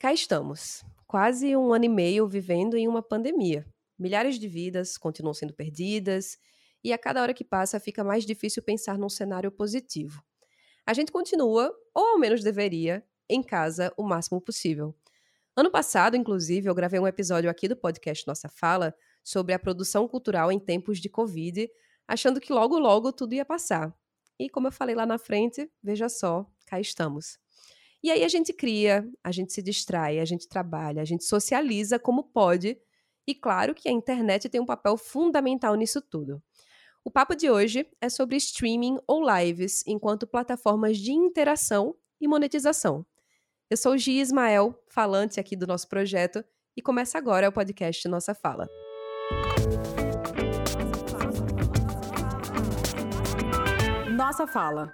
Cá estamos, quase um ano e meio vivendo em uma pandemia. Milhares de vidas continuam sendo perdidas e a cada hora que passa fica mais difícil pensar num cenário positivo. A gente continua, ou ao menos deveria, em casa o máximo possível. Ano passado, inclusive, eu gravei um episódio aqui do podcast Nossa Fala sobre a produção cultural em tempos de Covid, achando que logo logo tudo ia passar. E como eu falei lá na frente, veja só, cá estamos. E aí a gente cria, a gente se distrai, a gente trabalha, a gente socializa como pode. E claro que a internet tem um papel fundamental nisso tudo. O papo de hoje é sobre streaming ou lives enquanto plataformas de interação e monetização. Eu sou o Gi Ismael, falante aqui do nosso projeto, e começa agora o podcast Nossa Fala. Nossa Fala.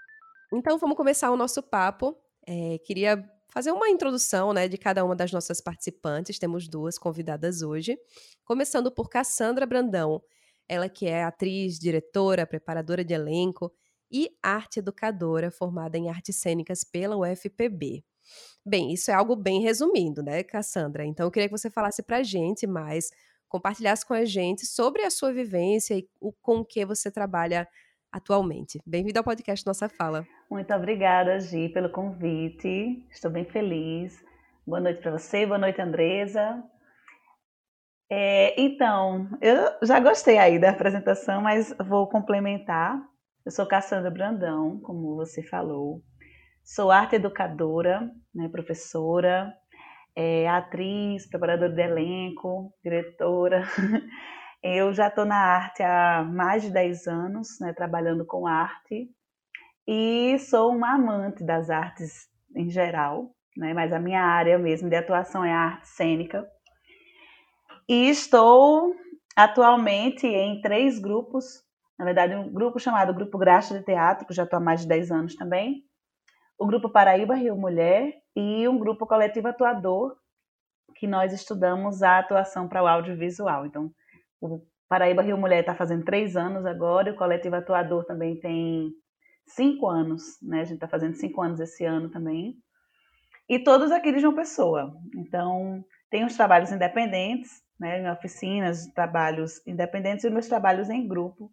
Então vamos começar o nosso papo é, queria fazer uma introdução né, de cada uma das nossas participantes. Temos duas convidadas hoje. Começando por Cassandra Brandão, ela que é atriz, diretora, preparadora de elenco e arte educadora formada em artes cênicas pela UFPB. Bem, isso é algo bem resumindo, né, Cassandra? Então eu queria que você falasse para a gente mais, compartilhasse com a gente sobre a sua vivência e o, com o que você trabalha atualmente. Bem-vindo ao podcast Nossa Fala. Muito obrigada, Gi, pelo convite. Estou bem feliz. Boa noite para você, boa noite, Andresa. É, então, eu já gostei aí da apresentação, mas vou complementar. Eu sou Cassandra Brandão, como você falou. Sou arte educadora, né, professora, é, atriz, preparadora de elenco, diretora. Eu já estou na arte há mais de 10 anos, né, trabalhando com arte, e sou uma amante das artes em geral, né, mas a minha área mesmo de atuação é a arte cênica. E estou atualmente em três grupos, na verdade, um grupo chamado Grupo Graxa de Teatro, que já estou há mais de 10 anos também, o Grupo Paraíba Rio Mulher e um grupo coletivo atuador, que nós estudamos a atuação para o audiovisual. Então, o Paraíba Rio Mulher está fazendo três anos agora, e o Coletivo Atuador também tem cinco anos, né? A gente está fazendo cinco anos esse ano também. E todos aqui de João Pessoa. Então, tem os trabalhos independentes, né? Em oficinas, trabalhos independentes e meus trabalhos em grupo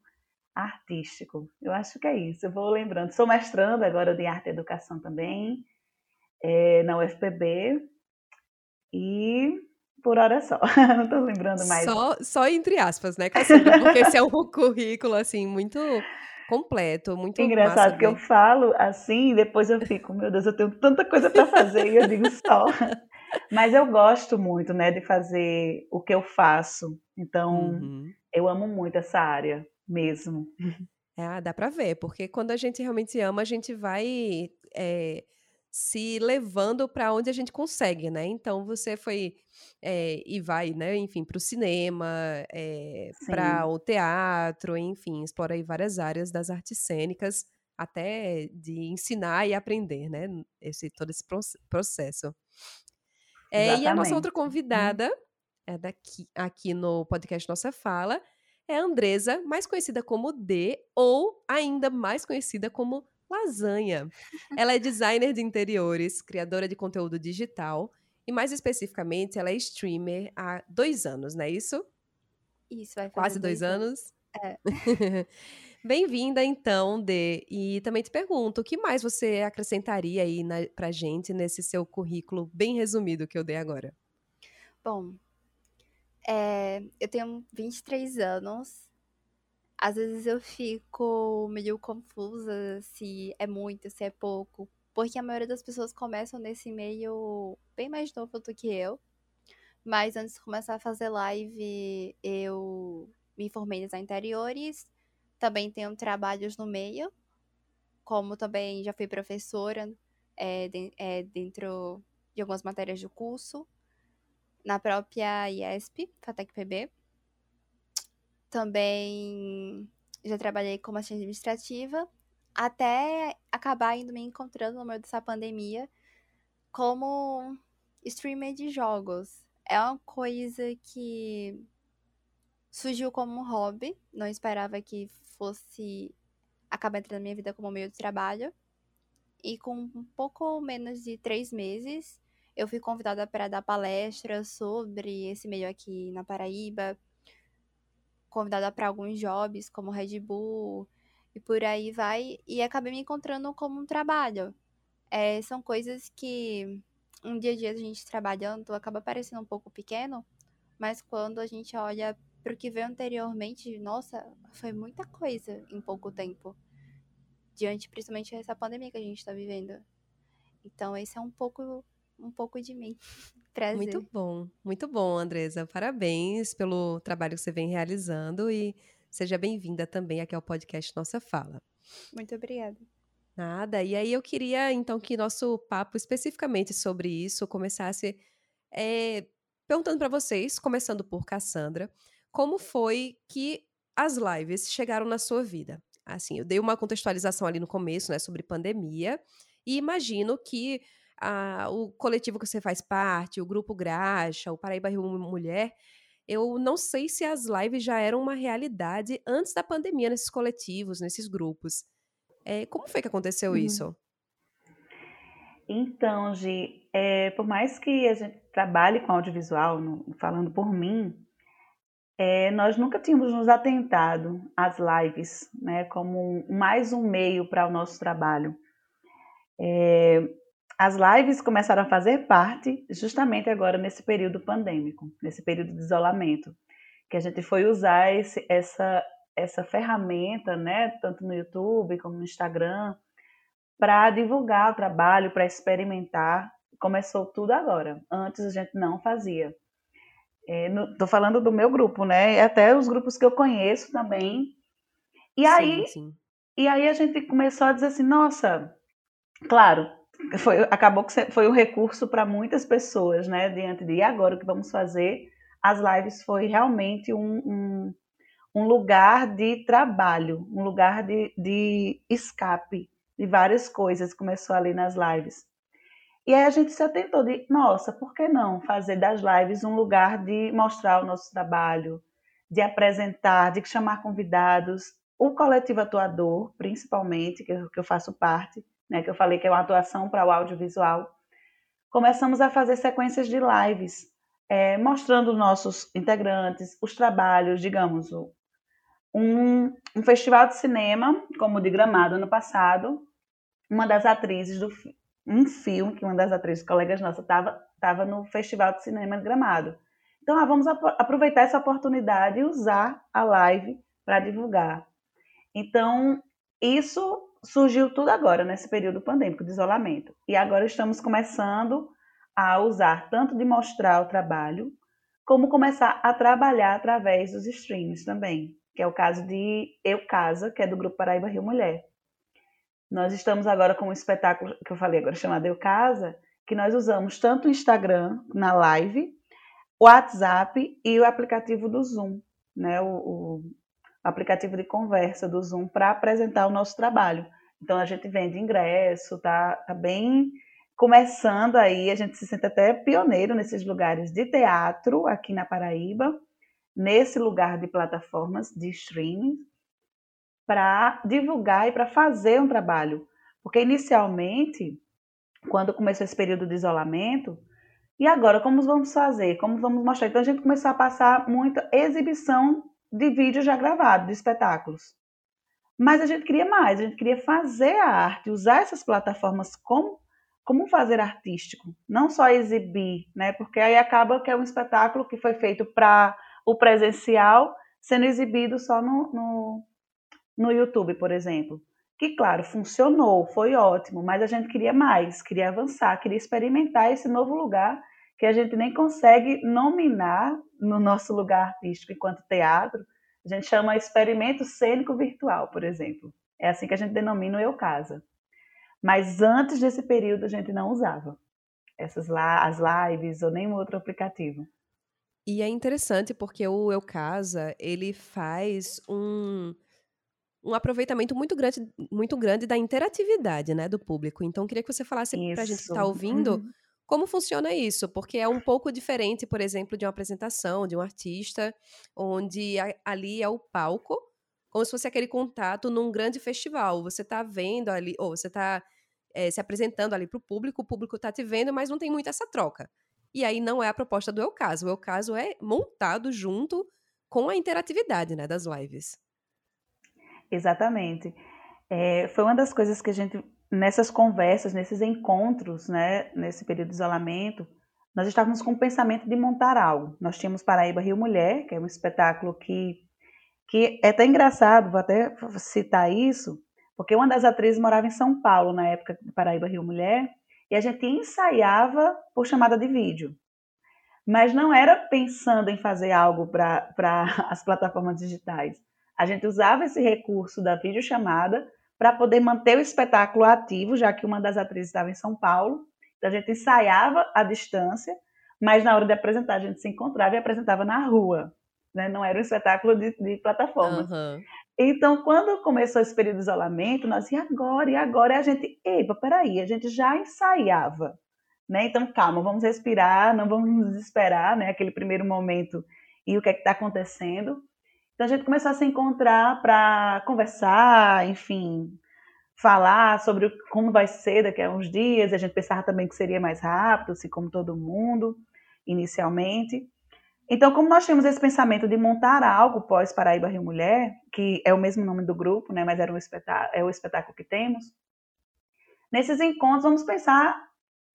artístico. Eu acho que é isso. Eu vou lembrando. Sou mestranda agora de arte e educação também, é, na UFPB. E por hora só. Não tô lembrando mais. Só, só entre aspas, né, Cassandra? Porque esse é um currículo, assim, muito completo, muito Engraçado que eu falo assim, e depois eu fico, meu Deus, eu tenho tanta coisa para fazer, e eu digo só. Mas eu gosto muito, né, de fazer o que eu faço. Então, uhum. eu amo muito essa área mesmo. É, dá para ver, porque quando a gente realmente ama, a gente vai é, se levando para onde a gente consegue, né? Então você foi é, e vai, né? Enfim, para o cinema, é, para o teatro, enfim, explora aí várias áreas das artes cênicas, até de ensinar e aprender, né? Esse todo esse processo. É, e a nossa outra uhum. convidada é daqui aqui no podcast Nossa Fala é a Andresa, mais conhecida como D, ou ainda mais conhecida como lasanha. Ela é designer de interiores, criadora de conteúdo digital e, mais especificamente, ela é streamer há dois anos, não é isso? Isso, vai fazer Quase dois, dois anos. É. Bem-vinda, então, Dê. E também te pergunto, o que mais você acrescentaria aí na, pra gente nesse seu currículo bem resumido que eu dei agora? Bom, é, eu tenho 23 anos, às vezes eu fico meio confusa se é muito, se é pouco, porque a maioria das pessoas começam nesse meio bem mais novo do que eu. Mas antes de começar a fazer live, eu me formei em design interiores, também tenho trabalhos no meio, como também já fui professora é, de, é, dentro de algumas matérias do curso, na própria IESP, FATEC PB. Também já trabalhei como assistente administrativa, até acabar indo me encontrando no meio dessa pandemia como streamer de jogos. É uma coisa que surgiu como um hobby, não esperava que fosse acabar entrando na minha vida como meio de trabalho. E com um pouco menos de três meses, eu fui convidada para dar palestra sobre esse meio aqui na Paraíba, convidada para alguns jobs como Red Bull e por aí vai, e acabei me encontrando como um trabalho. É, são coisas que um dia a dia a gente trabalhando acaba parecendo um pouco pequeno, mas quando a gente olha para o que veio anteriormente, nossa, foi muita coisa em pouco tempo. Diante principalmente dessa pandemia que a gente está vivendo. Então, esse é um pouco um pouco de mim. Prazer. Muito bom, muito bom, Andresa. Parabéns pelo trabalho que você vem realizando e seja bem-vinda também aqui ao podcast Nossa Fala. Muito obrigada. Nada. E aí eu queria, então, que nosso papo especificamente sobre isso começasse é, perguntando para vocês, começando por Cassandra, como foi que as lives chegaram na sua vida? Assim, eu dei uma contextualização ali no começo, né, sobre pandemia, e imagino que a, o coletivo que você faz parte, o Grupo Graxa, o Paraíba Rio Mulher, eu não sei se as lives já eram uma realidade antes da pandemia nesses coletivos, nesses grupos. É, como foi que aconteceu uhum. isso? Então, Gi, é, por mais que a gente trabalhe com audiovisual, no, falando por mim, é, nós nunca tínhamos nos atentado às lives né, como mais um meio para o nosso trabalho. É, as lives começaram a fazer parte justamente agora nesse período pandêmico, nesse período de isolamento, que a gente foi usar esse, essa, essa ferramenta, né, tanto no YouTube como no Instagram, para divulgar o trabalho, para experimentar. Começou tudo agora. Antes a gente não fazia. Estou é, falando do meu grupo, né? Até os grupos que eu conheço também. E aí, sim, sim. e aí a gente começou a dizer assim, nossa, claro, foi, acabou que foi um recurso para muitas pessoas, né? Diante de e agora o que vamos fazer, as lives foi realmente um, um, um lugar de trabalho, um lugar de, de escape de várias coisas. Começou ali nas lives. E aí a gente se atentou de, nossa, por que não fazer das lives um lugar de mostrar o nosso trabalho, de apresentar, de chamar convidados, o coletivo atuador, principalmente, que eu, que eu faço parte, né, que eu falei que é uma atuação para o audiovisual, começamos a fazer sequências de lives, é, mostrando os nossos integrantes, os trabalhos, digamos, um, um, festival de cinema, como o de Gramado ano passado, uma das atrizes do um filme, que uma das atrizes, colegas nossas, estava tava no Festival de Cinema de Gramado. Então, ah, vamos aproveitar essa oportunidade e usar a live para divulgar. Então, isso surgiu tudo agora, nesse período pandêmico de isolamento. E agora estamos começando a usar tanto de mostrar o trabalho, como começar a trabalhar através dos streams também, que é o caso de Eu Casa, que é do Grupo Paraíba Rio Mulher. Nós estamos agora com um espetáculo que eu falei agora chamado Eu Casa, que nós usamos tanto o Instagram na live, o WhatsApp e o aplicativo do Zoom, né? O, o aplicativo de conversa do Zoom para apresentar o nosso trabalho. Então a gente vende ingresso, tá, tá bem começando aí, a gente se sente até pioneiro nesses lugares de teatro aqui na Paraíba, nesse lugar de plataformas de streaming, para divulgar e para fazer um trabalho. Porque inicialmente, quando começou esse período de isolamento, e agora como vamos fazer? Como vamos mostrar? Então a gente começou a passar muita exibição de vídeo já gravado, de espetáculos. Mas a gente queria mais, a gente queria fazer a arte, usar essas plataformas como, como fazer artístico, não só exibir, né? Porque aí acaba que é um espetáculo que foi feito para o presencial sendo exibido só no, no, no YouTube, por exemplo. Que, claro, funcionou, foi ótimo, mas a gente queria mais, queria avançar, queria experimentar esse novo lugar que a gente nem consegue nominar no nosso lugar artístico enquanto teatro, a gente chama experimento cênico virtual, por exemplo. É assim que a gente denomina o Eu Casa. Mas antes desse período a gente não usava essas lá as lives ou nenhum outro aplicativo. E é interessante porque o Eu Casa, ele faz um um aproveitamento muito grande, muito grande da interatividade, né, do público. Então, queria que você falasse para a gente que está ouvindo uhum. Como funciona isso? Porque é um pouco diferente, por exemplo, de uma apresentação de um artista, onde a, ali é o palco, como se fosse aquele contato num grande festival. Você está vendo ali, ou você está é, se apresentando ali para o público, o público está te vendo, mas não tem muito essa troca. E aí não é a proposta do Eu Caso. O Eu Caso é montado junto com a interatividade né, das lives. Exatamente. É, foi uma das coisas que a gente, nessas conversas, nesses encontros, né, nesse período de isolamento, nós estávamos com o pensamento de montar algo. Nós tínhamos Paraíba Rio Mulher, que é um espetáculo que, que é até engraçado, vou até citar isso, porque uma das atrizes morava em São Paulo na época de Paraíba Rio Mulher, e a gente ensaiava por chamada de vídeo. Mas não era pensando em fazer algo para as plataformas digitais. A gente usava esse recurso da videochamada para poder manter o espetáculo ativo, já que uma das atrizes estava em São Paulo. Então a gente ensaiava à distância, mas na hora de apresentar a gente se encontrava e apresentava na rua. Né? Não era um espetáculo de, de plataformas. Uhum. Então, quando começou esse período de isolamento, nós, e agora? E agora? E a gente, epa, peraí, a gente já ensaiava. Né? Então, calma, vamos respirar, não vamos nos desesperar, né? Aquele primeiro momento e o que é está acontecendo. Então, a gente começou a se encontrar para conversar, enfim, falar sobre como vai ser daqui a uns dias. A gente pensava também que seria mais rápido, assim como todo mundo, inicialmente. Então, como nós tínhamos esse pensamento de montar algo pós Paraíba Rio Mulher, que é o mesmo nome do grupo, né, mas era um espetáculo, é o espetáculo que temos, nesses encontros vamos pensar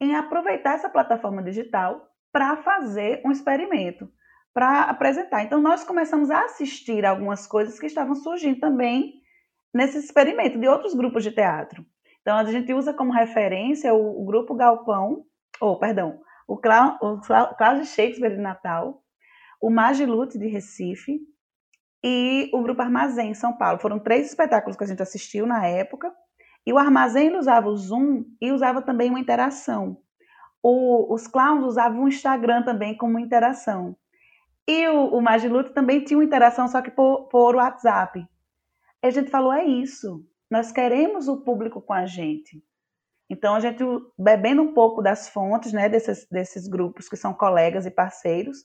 em aproveitar essa plataforma digital para fazer um experimento, para apresentar. Então, nós começamos a assistir algumas coisas que estavam surgindo também nesse experimento de outros grupos de teatro. Então, a gente usa como referência o, o grupo Galpão, ou, perdão, o, Clá, o Cláudio Shakespeare de Natal, o Magilute de Recife e o Grupo Armazém em São Paulo. Foram três espetáculos que a gente assistiu na época. E o Armazém usava o Zoom e usava também uma interação. O, os clowns usavam o Instagram também como interação. E o, o Magilute também tinha uma interação, só que por, por WhatsApp. E a gente falou: é isso, nós queremos o público com a gente. Então, a gente, bebendo um pouco das fontes né, desses, desses grupos que são colegas e parceiros,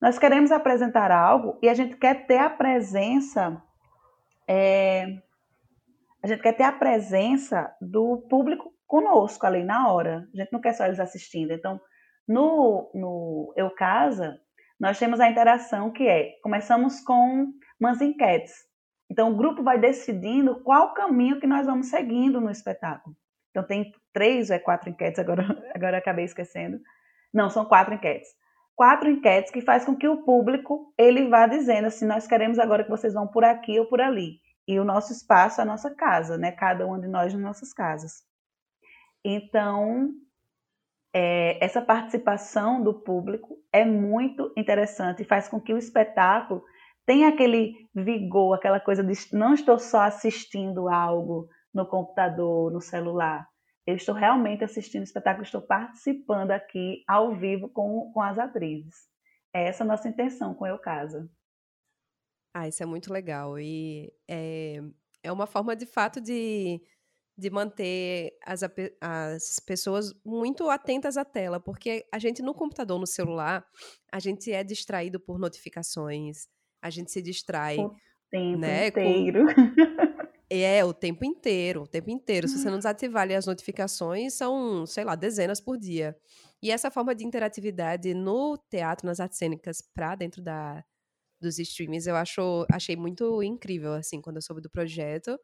nós queremos apresentar algo e a gente quer ter a presença, é, a gente quer ter a presença do público conosco ali na hora. A gente não quer só eles assistindo. Então, no, no Eu Casa, nós temos a interação que é, começamos com umas enquetes. Então, o grupo vai decidindo qual caminho que nós vamos seguindo no espetáculo. Então, tem três ou é quatro enquetes, agora, agora acabei esquecendo. Não, são quatro enquetes quatro enquetes que faz com que o público ele vá dizendo assim, nós queremos agora que vocês vão por aqui ou por ali. E o nosso espaço, a nossa casa, né? Cada uma de nós nas nossas casas. Então, é, essa participação do público é muito interessante e faz com que o espetáculo tenha aquele vigor, aquela coisa de não estou só assistindo algo no computador, no celular, eu estou realmente assistindo o espetáculo, estou participando aqui ao vivo com, com as atrizes. É essa a nossa intenção com Eu Casa. Ah, isso é muito legal. E é, é uma forma, de fato, de, de manter as, as pessoas muito atentas à tela, porque a gente, no computador, no celular, a gente é distraído por notificações, a gente se distrai. O tempo né, inteiro. Com... É, o tempo inteiro, o tempo inteiro. Se você não desativar ali as notificações, são, sei lá, dezenas por dia. E essa forma de interatividade no teatro, nas artes cênicas, pra dentro da, dos streams, eu acho, achei muito incrível, assim, quando eu soube do projeto.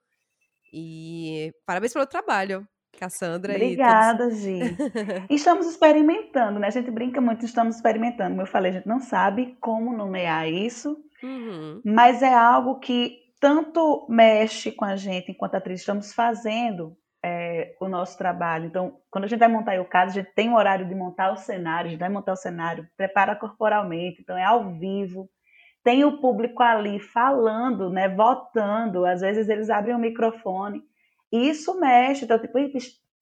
E parabéns pelo trabalho, Cassandra. Obrigada, e todos... Gi. estamos experimentando, né? A gente brinca muito, estamos experimentando. Como eu falei, a gente não sabe como nomear isso, uhum. mas é algo que tanto mexe com a gente enquanto atriz, estamos fazendo é, o nosso trabalho. Então, quando a gente vai montar o caso, a gente tem o horário de montar o cenário, a gente vai montar o cenário, prepara corporalmente, então é ao vivo. Tem o público ali falando, né, votando, às vezes eles abrem o microfone. E isso mexe, então, tipo,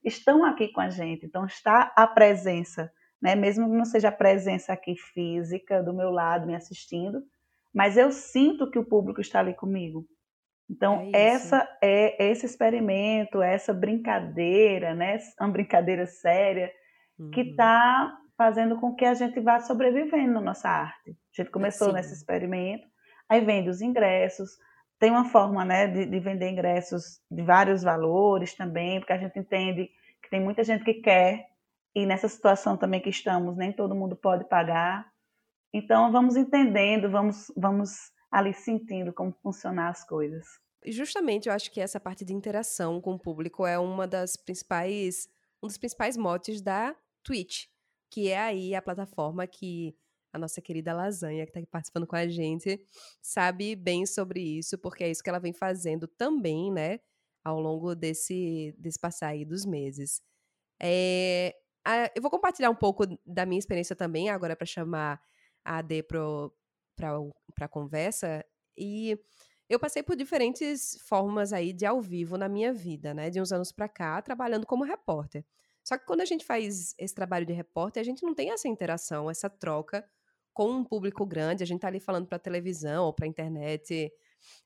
estão aqui com a gente, então está a presença, né, mesmo que não seja a presença aqui física do meu lado me assistindo, mas eu sinto que o público está ali comigo. Então, é essa é esse experimento, essa brincadeira, né, uma brincadeira séria, uhum. que está fazendo com que a gente vá sobrevivendo na nossa arte. A gente começou Sim. nesse experimento, aí vende os ingressos, tem uma forma né, de, de, vender ingressos de vários valores também, porque a gente entende tem muita gente que quer, e nessa situação também que estamos, nem todo mundo pode pagar. Então, vamos entendendo, vamos, vamos ali sentindo como funcionar as coisas. Justamente, eu acho que essa parte de interação com o público é uma das principais, um dos principais motes da Twitch, que é aí a plataforma que a nossa querida Lasanha, que está participando com a gente, sabe bem sobre isso, porque é isso que ela vem fazendo também, né, ao longo desse, desse passar aí dos meses. É, a, eu vou compartilhar um pouco da minha experiência também, agora para chamar a AD para a conversa, e eu passei por diferentes formas aí de ao vivo na minha vida, né, de uns anos para cá, trabalhando como repórter. Só que quando a gente faz esse trabalho de repórter, a gente não tem essa interação, essa troca com um público grande, a gente tá ali falando para televisão ou para internet,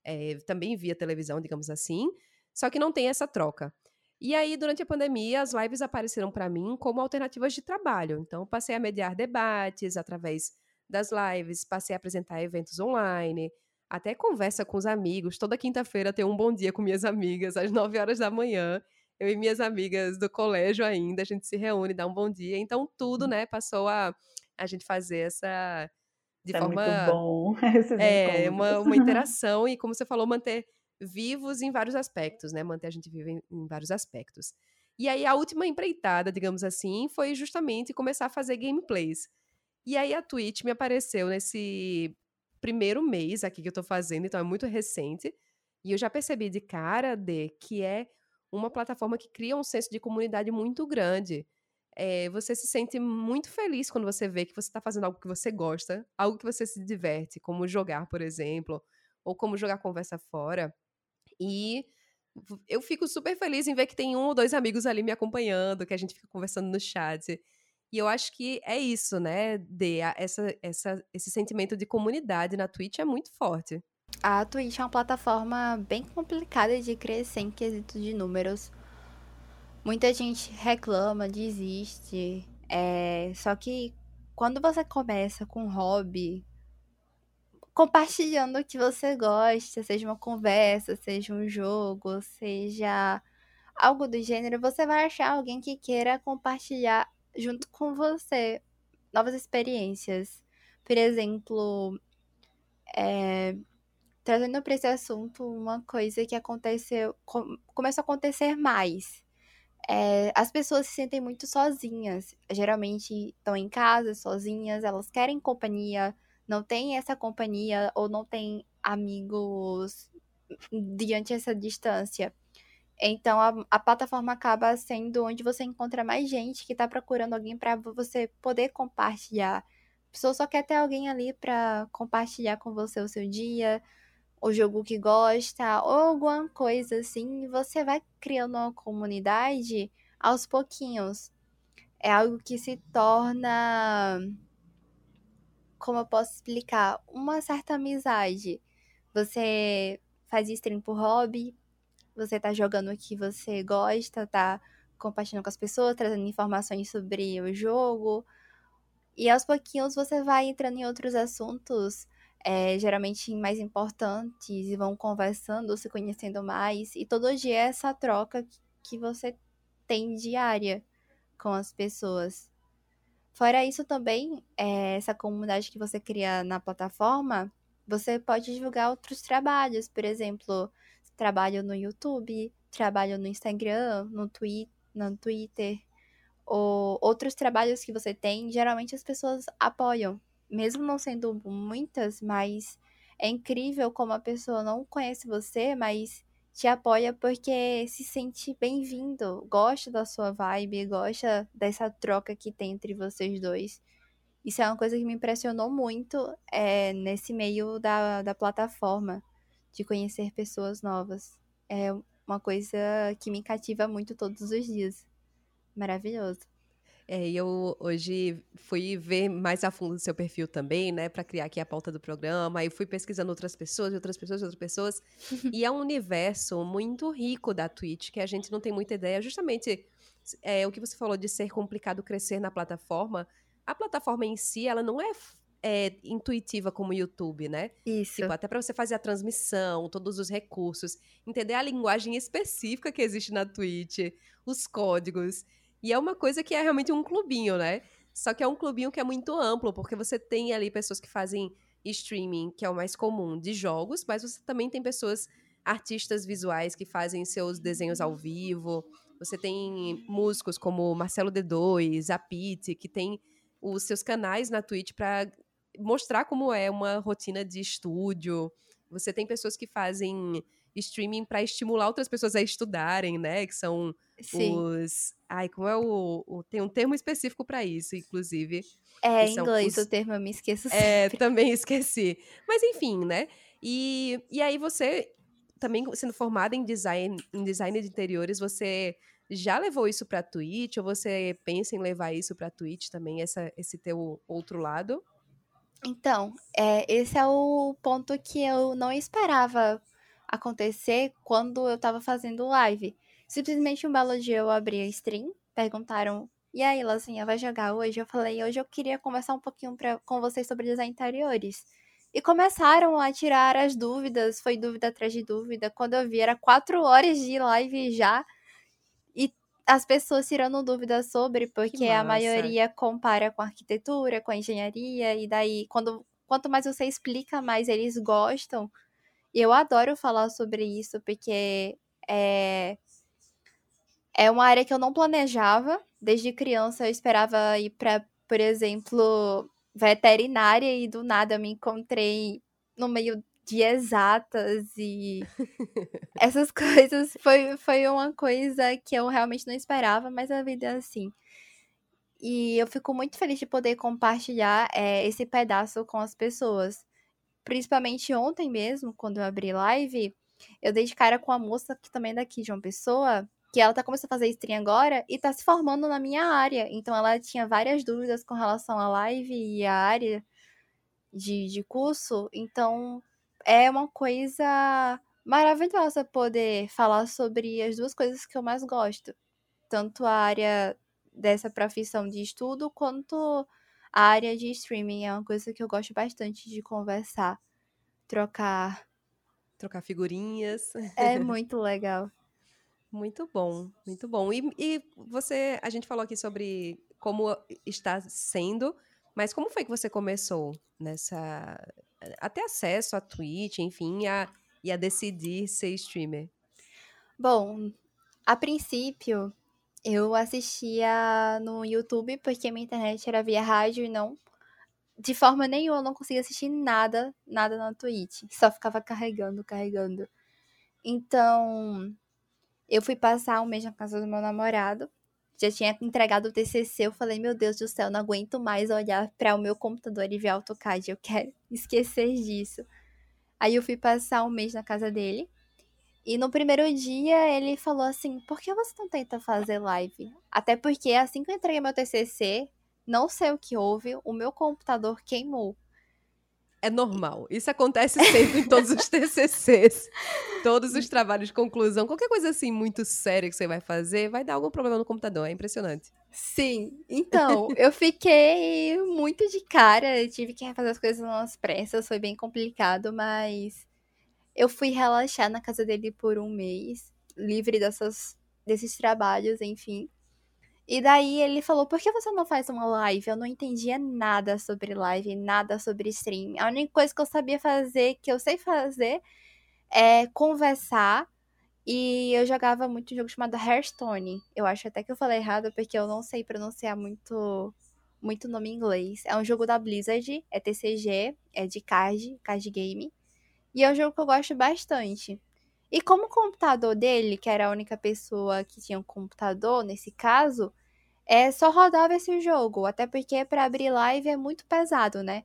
é, também via televisão, digamos assim, só que não tem essa troca. E aí, durante a pandemia, as lives apareceram para mim como alternativas de trabalho. Então, passei a mediar debates através das lives, passei a apresentar eventos online, até conversa com os amigos. Toda quinta-feira tem um bom dia com minhas amigas, às 9 horas da manhã. Eu e minhas amigas do colégio ainda, a gente se reúne, dá um bom dia. Então, tudo, né, passou a a gente fazer essa de é forma muito bom é uma, uma interação e como você falou manter vivos em vários aspectos, né? Manter a gente vivo em, em, vários aspectos. E aí a última empreitada, digamos assim, foi justamente começar a fazer gameplays. E aí a Twitch me apareceu nesse primeiro mês aqui que eu tô fazendo, então é muito recente. E eu já percebi de cara de que é uma plataforma que cria um senso de comunidade muito grande é, você se sente muito feliz quando você vê que você está fazendo algo que você gosta, algo que você se diverte, como jogar, por exemplo, ou como jogar conversa fora. E eu fico super feliz em ver que tem um ou dois amigos ali me acompanhando, que a gente fica conversando no chat. E eu acho que é isso, né? De, essa, essa, esse sentimento de comunidade na Twitch é muito forte. A Twitch é uma plataforma bem complicada de crescer em quesito de números Muita gente reclama, desiste. É, só que quando você começa com um hobby, compartilhando o que você gosta, seja uma conversa, seja um jogo, seja algo do gênero, você vai achar alguém que queira compartilhar junto com você novas experiências. Por exemplo, é, trazendo para esse assunto uma coisa que aconteceu, com, começou a acontecer mais é, as pessoas se sentem muito sozinhas. Geralmente estão em casa sozinhas, elas querem companhia, não tem essa companhia ou não tem amigos diante dessa distância. Então a, a plataforma acaba sendo onde você encontra mais gente que está procurando alguém para você poder compartilhar. A pessoa só quer ter alguém ali para compartilhar com você o seu dia, o jogo que gosta, ou alguma coisa assim, e você vai criando uma comunidade aos pouquinhos. É algo que se torna. Como eu posso explicar? Uma certa amizade. Você faz stream por hobby, você tá jogando o que você gosta, tá compartilhando com as pessoas, trazendo informações sobre o jogo. E aos pouquinhos você vai entrando em outros assuntos é, geralmente mais importantes, e vão conversando, se conhecendo mais. E todo dia é essa troca que você tem diária com as pessoas. Fora isso também, é, essa comunidade que você cria na plataforma, você pode divulgar outros trabalhos, por exemplo, trabalho no YouTube, trabalho no Instagram, no, twi no Twitter, ou outros trabalhos que você tem, geralmente as pessoas apoiam mesmo não sendo muitas, mas é incrível como a pessoa não conhece você, mas te apoia porque se sente bem-vindo, gosta da sua vibe, gosta dessa troca que tem entre vocês dois. Isso é uma coisa que me impressionou muito é, nesse meio da, da plataforma, de conhecer pessoas novas. É uma coisa que me cativa muito todos os dias. Maravilhoso. É, e eu hoje fui ver mais a fundo o seu perfil também, né, para criar aqui a pauta do programa. Aí fui pesquisando outras pessoas, outras pessoas, outras pessoas. e é um universo muito rico da Twitch que a gente não tem muita ideia. Justamente é, o que você falou de ser complicado crescer na plataforma. A plataforma em si, ela não é é, intuitiva como o YouTube, né? Isso. Tipo, até para você fazer a transmissão, todos os recursos, entender a linguagem específica que existe na Twitch, os códigos. E é uma coisa que é realmente um clubinho, né? Só que é um clubinho que é muito amplo, porque você tem ali pessoas que fazem streaming, que é o mais comum, de jogos, mas você também tem pessoas, artistas visuais, que fazem seus desenhos ao vivo. Você tem músicos como Marcelo D2, a Pete, que tem os seus canais na Twitch para mostrar como é uma rotina de estúdio. Você tem pessoas que fazem streaming para estimular outras pessoas a estudarem, né? Que são Sim. os. Ai, como é o. o... Tem um termo específico para isso, inclusive. É, em inglês os... o termo, eu me esqueço é, sempre. É, também esqueci. Mas enfim, né? E, e aí você, também sendo formada em design, em design de interiores, você já levou isso para Twitch? Ou você pensa em levar isso para Twitch também, essa, esse teu outro lado? Então, é, esse é o ponto que eu não esperava acontecer quando eu tava fazendo live. Simplesmente um belo dia eu abri a stream, perguntaram, e aí, Lazinha, vai jogar hoje? Eu falei, hoje eu queria conversar um pouquinho pra, com vocês sobre design interiores. E começaram a tirar as dúvidas, foi dúvida atrás de dúvida. Quando eu vi, era quatro horas de live já. E as pessoas tirando dúvidas sobre, porque a maioria compara com arquitetura, com engenharia, e daí, quando, quanto mais você explica, mais eles gostam. E eu adoro falar sobre isso, porque é, é uma área que eu não planejava. Desde criança eu esperava ir para, por exemplo, veterinária e do nada eu me encontrei no meio de exatas e essas coisas foi, foi uma coisa que eu realmente não esperava, mas a vida é assim. E eu fico muito feliz de poder compartilhar é, esse pedaço com as pessoas. Principalmente ontem mesmo, quando eu abri live, eu dei de cara com a moça que também é daqui de uma pessoa, que ela tá começando a fazer stream agora e tá se formando na minha área. Então ela tinha várias dúvidas com relação à live e à área de, de curso. Então é uma coisa maravilhosa poder falar sobre as duas coisas que eu mais gosto. Tanto a área dessa profissão de estudo quanto a área de streaming é uma coisa que eu gosto bastante de conversar, trocar. Trocar figurinhas. É muito legal. Muito bom, muito bom. E, e você, a gente falou aqui sobre como está sendo, mas como foi que você começou nessa. até acesso a Twitch, enfim, a, e a decidir ser streamer? Bom, a princípio, eu assistia no YouTube porque minha internet era via rádio e não. De forma nenhuma eu não conseguia assistir nada, nada na Twitch. Só ficava carregando, carregando. Então, eu fui passar um mês na casa do meu namorado. Já tinha entregado o TCC. Eu falei, meu Deus do céu, não aguento mais olhar para o meu computador e ver AutoCAD. Eu quero esquecer disso. Aí eu fui passar um mês na casa dele. E no primeiro dia ele falou assim: por que você não tenta fazer live? Até porque assim que eu entreguei meu TCC, não sei o que houve, o meu computador queimou. É normal. Isso acontece sempre em todos os TCCs. Todos os trabalhos de conclusão, qualquer coisa assim muito séria que você vai fazer, vai dar algum problema no computador. É impressionante. Sim. Então, eu fiquei muito de cara. Eu tive que refazer as coisas nas pressas. Foi bem complicado, mas eu fui relaxar na casa dele por um mês, livre dessas, desses trabalhos, enfim. E daí ele falou: por que você não faz uma live? Eu não entendia nada sobre live, nada sobre stream. A única coisa que eu sabia fazer, que eu sei fazer, é conversar. E eu jogava muito um jogo chamado Hearthstone. Eu acho até que eu falei errado, porque eu não sei pronunciar muito muito nome em inglês. É um jogo da Blizzard, é TCG, é de card, card game. E é um jogo que eu gosto bastante. E como o computador dele, que era a única pessoa que tinha um computador nesse caso, é só rodava esse jogo. Até porque para abrir live é muito pesado, né?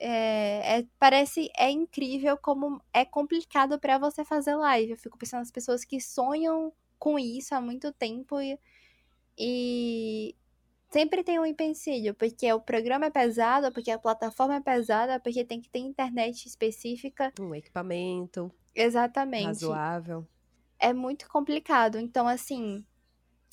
É, é, parece é incrível como é complicado para você fazer live. Eu fico pensando nas pessoas que sonham com isso há muito tempo e, e sempre tem um empecilho, porque o programa é pesado, porque a plataforma é pesada, porque tem que ter internet específica. Um equipamento. Exatamente. Razoável. É muito complicado. Então, assim,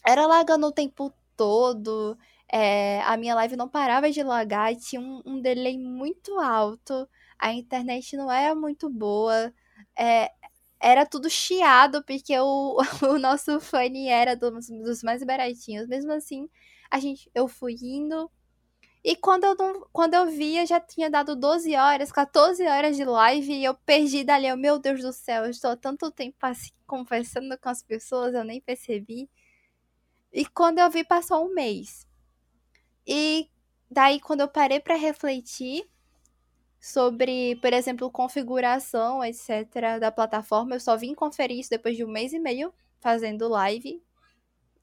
era lagando o tempo todo. é, a minha live não parava de lagar, tinha um, um delay muito alto, a internet não era muito boa, é, era tudo chiado, porque o, o nosso fone era dos, dos mais baratinhos. Mesmo assim, a gente, eu fui indo. E quando eu, não, quando eu via, já tinha dado 12 horas, 14 horas de live e eu perdi dali. Eu, meu Deus do céu, eu estou há tanto tempo assim, conversando com as pessoas, eu nem percebi. E quando eu vi, passou um mês. E daí, quando eu parei para refletir sobre, por exemplo, configuração, etc., da plataforma, eu só vim conferir isso depois de um mês e meio fazendo live.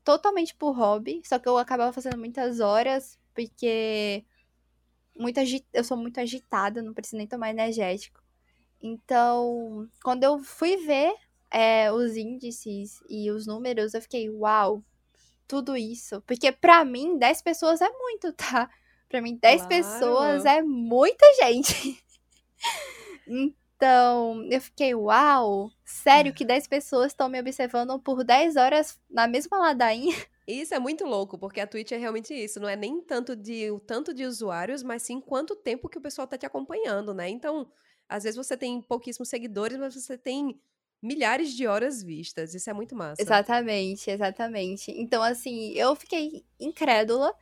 Totalmente por hobby, só que eu acabava fazendo muitas horas, porque muito eu sou muito agitada, não preciso nem tomar energético. Então, quando eu fui ver é, os índices e os números, eu fiquei, uau, tudo isso. Porque para mim, 10 pessoas é muito, tá? Pra mim, 10 claro. pessoas é muita gente. então, eu fiquei, uau, sério que 10 pessoas estão me observando por 10 horas na mesma ladainha? Isso é muito louco, porque a Twitch é realmente isso. Não é nem tanto de o tanto de usuários, mas sim quanto tempo que o pessoal tá te acompanhando, né? Então, às vezes você tem pouquíssimos seguidores, mas você tem milhares de horas vistas. Isso é muito massa. Exatamente, exatamente. Então, assim, eu fiquei incrédula.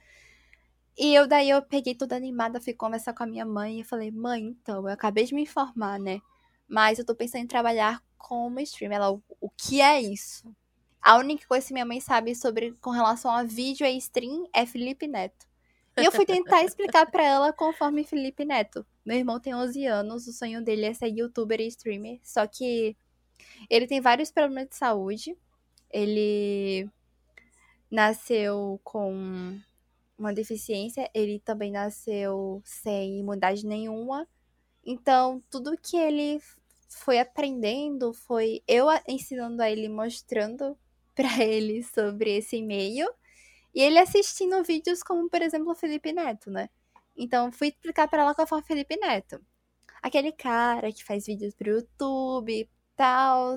E eu daí eu peguei toda animada, fui conversar com a minha mãe e falei, mãe, então, eu acabei de me informar, né? Mas eu tô pensando em trabalhar como streamer. Ela, o que é isso? A única coisa que minha mãe sabe sobre com relação a vídeo e stream é Felipe Neto. E eu fui tentar explicar para ela conforme Felipe Neto. Meu irmão tem 11 anos, o sonho dele é ser youtuber e streamer, só que ele tem vários problemas de saúde. Ele nasceu com uma deficiência, ele também nasceu sem imunidade nenhuma. Então, tudo que ele foi aprendendo foi eu ensinando a ele, mostrando para ele sobre esse e-mail e ele assistindo vídeos como, por exemplo, o Felipe Neto, né? Então, fui explicar para ela qual foi o Felipe Neto. Aquele cara que faz vídeos pro YouTube, tal.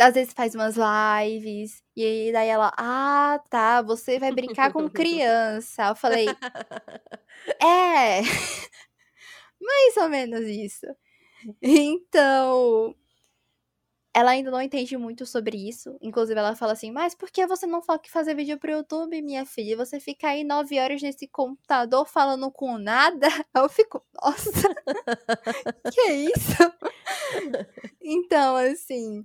Às vezes faz umas lives. E daí ela, ah, tá, você vai brincar com criança. Eu falei, é, mais ou menos isso. Então, ela ainda não entende muito sobre isso. Inclusive, ela fala assim: Mas por que você não foca em fazer vídeo pro YouTube, minha filha? Você fica aí nove horas nesse computador falando com nada? Eu fico, nossa, que isso? então, assim,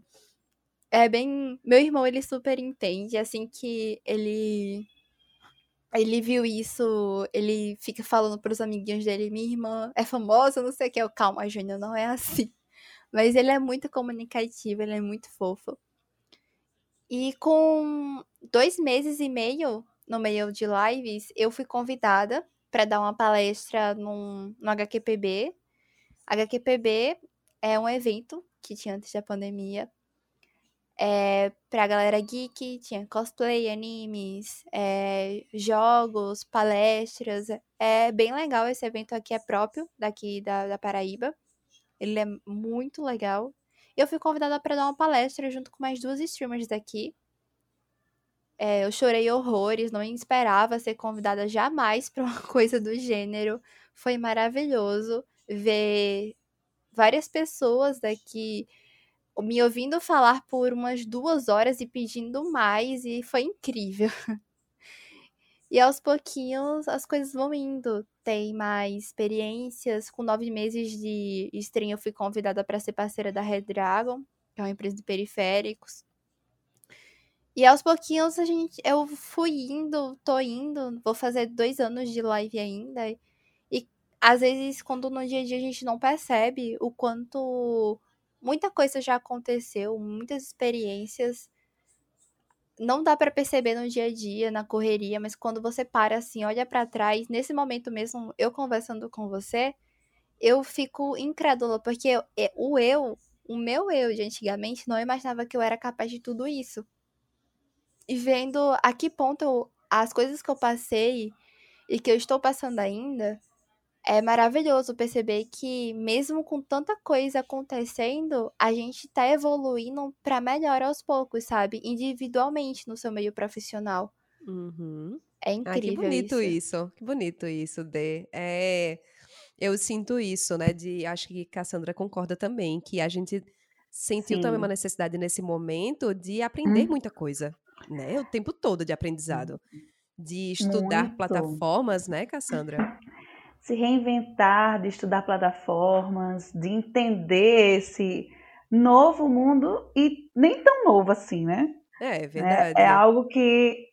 é bem. Meu irmão, ele super entende. Assim que ele. Ele viu isso, ele fica falando pros amiguinhos dele, minha irmã é famosa, não sei o que. Eu, calma, Júnior, não é assim. Mas ele é muito comunicativo, ele é muito fofo. E com dois meses e meio no meio de lives, eu fui convidada para dar uma palestra num, no HQPB. HQPB é um evento que tinha antes da pandemia. É, pra galera geek, tinha cosplay, animes, é, jogos, palestras. É bem legal esse evento aqui, é próprio daqui da, da Paraíba. Ele é muito legal. Eu fui convidada para dar uma palestra junto com mais duas streamers daqui. É, eu chorei horrores, não esperava ser convidada jamais para uma coisa do gênero. Foi maravilhoso ver várias pessoas daqui me ouvindo falar por umas duas horas e pedindo mais, e foi incrível. E aos pouquinhos as coisas vão indo. Tem mais experiências. Com nove meses de stream, eu fui convidada para ser parceira da Red Dragon, que é uma empresa de periféricos. E aos pouquinhos a gente, eu fui indo, tô indo, vou fazer dois anos de live ainda. E às vezes, quando no dia a dia a gente não percebe o quanto muita coisa já aconteceu, muitas experiências não dá para perceber no dia a dia, na correria, mas quando você para assim, olha para trás, nesse momento mesmo, eu conversando com você, eu fico incrédula, porque o eu, o meu eu de antigamente, não imaginava que eu era capaz de tudo isso. E vendo a que ponto as coisas que eu passei e que eu estou passando ainda, é maravilhoso perceber que, mesmo com tanta coisa acontecendo, a gente tá evoluindo para melhor aos poucos, sabe? Individualmente no seu meio profissional. Uhum. É Ah, incrível que bonito isso. isso. Que bonito isso, Dê. É, eu sinto isso, né? De, acho que Cassandra concorda também, que a gente sentiu também uma Sim. necessidade nesse momento de aprender Hum, muita coisa, né? O tempo todo de aprendizado. De estudar muito. plataformas, né, Cassandra? Se reinventar, de estudar plataformas, de entender esse novo mundo e nem tão novo assim, né? É, é Né? É verdade. algo que,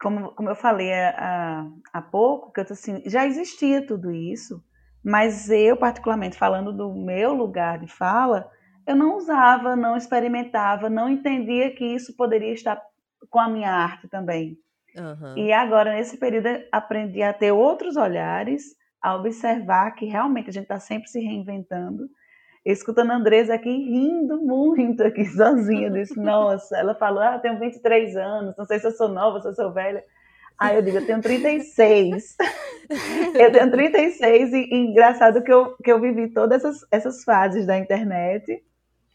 como, como eu falei há, há pouco, que eu tô assim, já existia tudo isso, mas eu, particularmente, falando do meu lugar de fala, eu não usava, não experimentava, não entendia que isso poderia estar com a minha arte também. Aham. E agora, nesse período, aprendi a ter outros olhares, a observar que realmente a gente está sempre se reinventando. Escutando a Andresa aqui, rindo muito aqui sozinha, eu disse, nossa, ela falou, ah, eu tenho 23 anos, não sei se eu sou nova, se eu sou velha. Aí eu digo, eu tenho 36. eu tenho 36 e, e engraçado que eu, que eu vivi todas essas, essas fases da internet,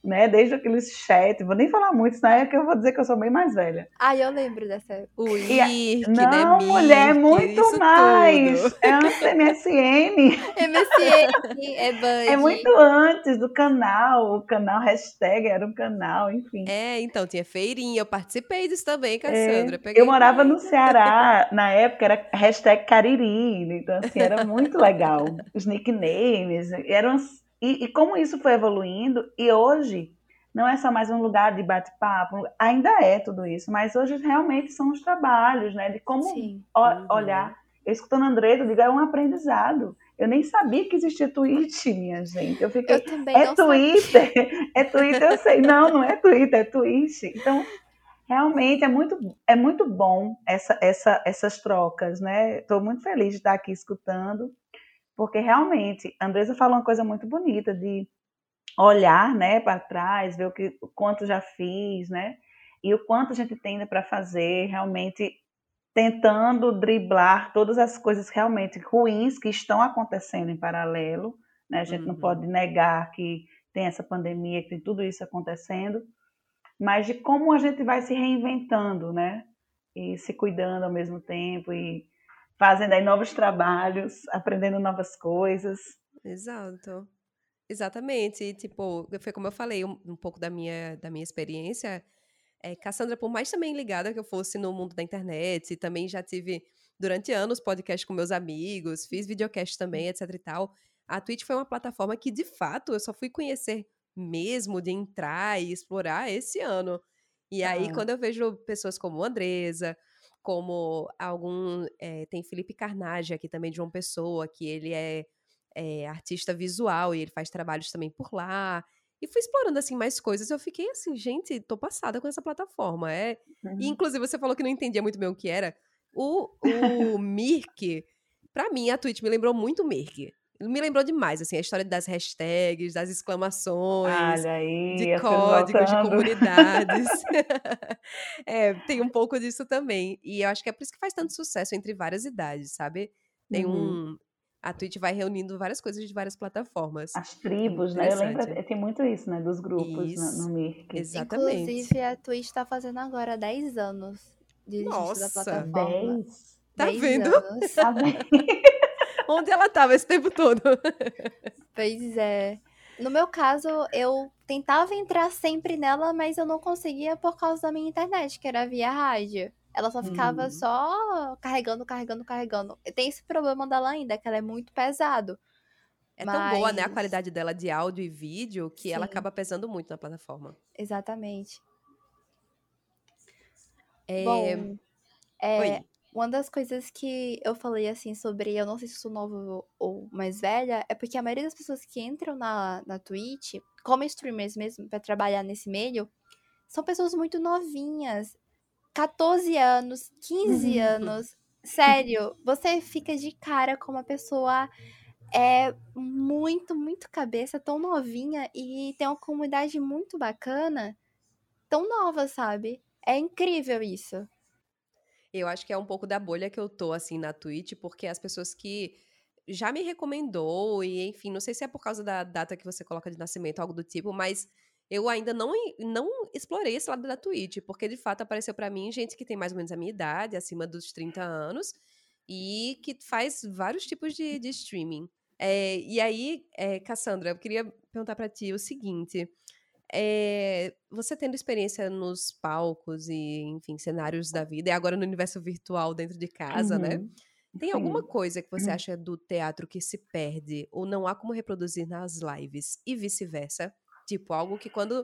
né? Desde aqueles chat, vou nem falar muito, senão é que eu vou dizer que eu sou bem mais velha. Ah, eu lembro dessa. O a- IRC, né, Não, mulher, Mirk, muito mais. tudo. É antes do MSN. MSN, é Band. É muito antes do canal. O canal hashtag era um canal, enfim. É, então, tinha feirinha, eu participei disso também, É, Cassandra. Peguei eu morava no. Ceará, na época era hashtag Cariri, então assim, era muito legal. Os nicknames, eram, e, e como isso foi evoluindo, e hoje não é só mais um lugar de bate-papo, ainda é tudo isso, mas hoje realmente são os trabalhos, né, de como Sim. o- Uhum. olhar. Eu escutando a Andresa, eu digo, é um aprendizado. Eu nem sabia que existia Twitch, minha gente. Eu fiquei, Eu também é não sabia. Twitter, é Twitter, eu sei. Não, não é Twitter, é Twitch. Então, realmente é muito, é muito bom essa, essa, essas trocas, né? Estou muito feliz de estar aqui escutando, porque realmente, a Andresa falou uma coisa muito bonita de olhar, né, para trás, ver o, que, o quanto já fiz, né? E o quanto a gente tem ainda para fazer, realmente tentando driblar todas as coisas realmente ruins que estão acontecendo em paralelo. Né? A gente não Uhum. pode negar que tem essa pandemia, que tem tudo isso acontecendo, mas de como a gente vai se reinventando, né? E se cuidando ao mesmo tempo e fazendo aí novos trabalhos, aprendendo novas coisas. Exato. Exatamente. E, tipo, foi como eu falei, um, um pouco da minha, da minha experiência. É, Cassandra, por mais também ligada que eu fosse no mundo da internet, e também já tive, durante anos, podcast com meus amigos, fiz videocast também, etc e tal. A Twitch foi uma plataforma que, de fato, eu só fui conhecer mesmo, de entrar e explorar esse ano. E aí, Ah. quando eu vejo pessoas como Andresa, como algum. é, tem Felipe Carnage aqui também de João Pessoa, que ele é é, artista visual e ele faz trabalhos também por lá. E fui explorando, assim, mais coisas. Eu fiquei assim, gente, tô passada com essa plataforma. É... E, inclusive, você falou que não entendia muito bem o que era. O, o Mirk, pra mim, a Twitch me lembrou muito o Mirk. Me lembrou demais, assim, a história das hashtags, das exclamações, Olha aí, de códigos, de comunidades. É, tem um pouco disso também. E eu acho que é por isso que faz tanto sucesso entre várias idades, sabe? Tem Uhum. um. A Twitch vai reunindo várias coisas de várias plataformas. As É tribos, né? Eu lembro, tem muito isso, né? Dos grupos no, Isso, no Mirk. exatamente. Inclusive, a Twitch tá fazendo agora 10 anos de existência da Nossa, plataforma. 10. tá 10 vendo? Tá vendo? Onde ela tava esse tempo todo? Pois é. No meu caso, eu tentava entrar sempre nela, mas eu não conseguia por causa da minha internet, que era via rádio. Ela só ficava Uhum. só carregando, carregando, carregando. Tem esse problema dela ainda, que ela é muito pesado. É tão boa, né? A Mas, qualidade dela de áudio e vídeo que ela sim, acaba pesando muito na plataforma. exatamente. É... Bom, é, Oi. Uma das coisas que eu falei assim sobre, eu não sei se sou nova ou mais velha, é porque a maioria das pessoas que entram na, na Twitch, como streamers mesmo, pra trabalhar nesse meio, são pessoas muito novinhas. 14 anos, 15 anos. Sério, você fica de cara com uma pessoa é muito, muito cabeça, tão novinha e tem uma comunidade muito bacana, tão nova, sabe? É incrível isso. Eu acho que é um pouco da bolha que eu tô, assim, na Twitch, porque as pessoas que já me recomendou, e enfim, não sei se é por causa da data que você coloca de nascimento, algo do tipo, mas eu ainda não, não explorei esse lado da Twitch, porque de fato apareceu para mim gente que tem mais ou menos a minha idade, acima dos 30 anos, e que faz vários tipos de, de streaming. É, e aí, é, Cassandra, eu queria perguntar para ti o seguinte: é, você tendo experiência nos palcos e, enfim, cenários da vida, e agora no universo virtual dentro de casa, né? uhum. né? Tem Sim. alguma coisa que você uhum. acha do teatro que se perde ou não há como reproduzir nas lives e vice-versa? Tipo, algo que quando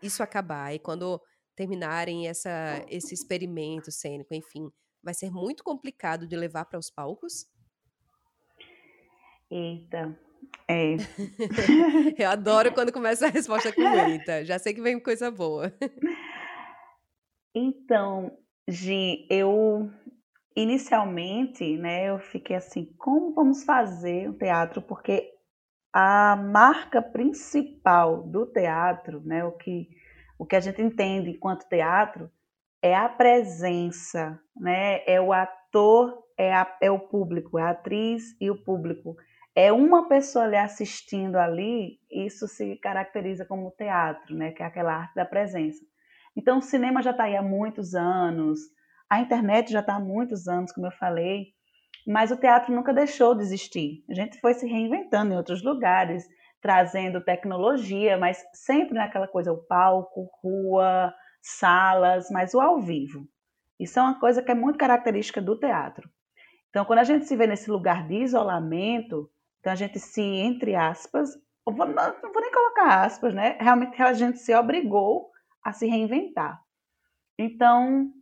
isso acabar e quando terminarem essa, esse experimento cênico, enfim, vai ser muito complicado de levar para os palcos? Eita, é. Eu adoro quando começa a resposta com eita. Já sei que vem coisa boa. Então, Gi, eu inicialmente, né, eu fiquei assim, como vamos fazer o teatro? Porque a marca principal do teatro, né, o que, o que a gente entende enquanto teatro, é a presença, né, é o ator, é, a, é o público, é a atriz e o público. É uma pessoa ali assistindo ali, isso se caracteriza como teatro, né, que é aquela arte da presença. Então, o cinema já está aí há muitos anos, a internet já está há muitos anos, como eu falei, mas o teatro nunca deixou de existir. A gente foi se reinventando em outros lugares, trazendo tecnologia, mas sempre naquela coisa, o palco, rua, salas, mas o ao vivo. Isso é uma coisa que é muito característica do teatro. Então, quando a gente se vê nesse lugar de isolamento, então a gente se, entre aspas, não vou nem colocar aspas, né? Realmente a gente se obrigou a se reinventar. Então,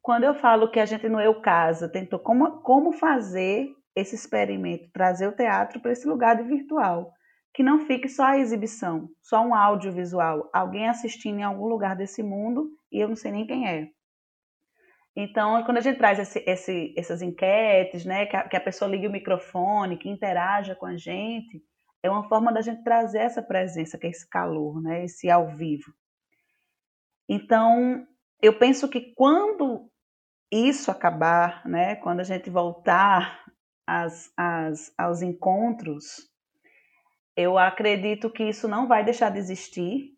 quando eu falo que a gente no Eu Casa tentou como, como fazer esse experimento, trazer o teatro para esse lugar de virtual, que não fique só a exibição, só um audiovisual, alguém assistindo em algum lugar desse mundo e eu não sei nem quem é. Então, quando a gente traz esse, esse, essas enquetes, né, que a, que a pessoa ligue o microfone, que interaja com a gente, é uma forma da gente trazer essa presença, que é esse calor, né, esse ao vivo. Então, eu penso que quando isso acabar, né, quando a gente voltar às, às, aos encontros, eu acredito que isso não vai deixar de existir,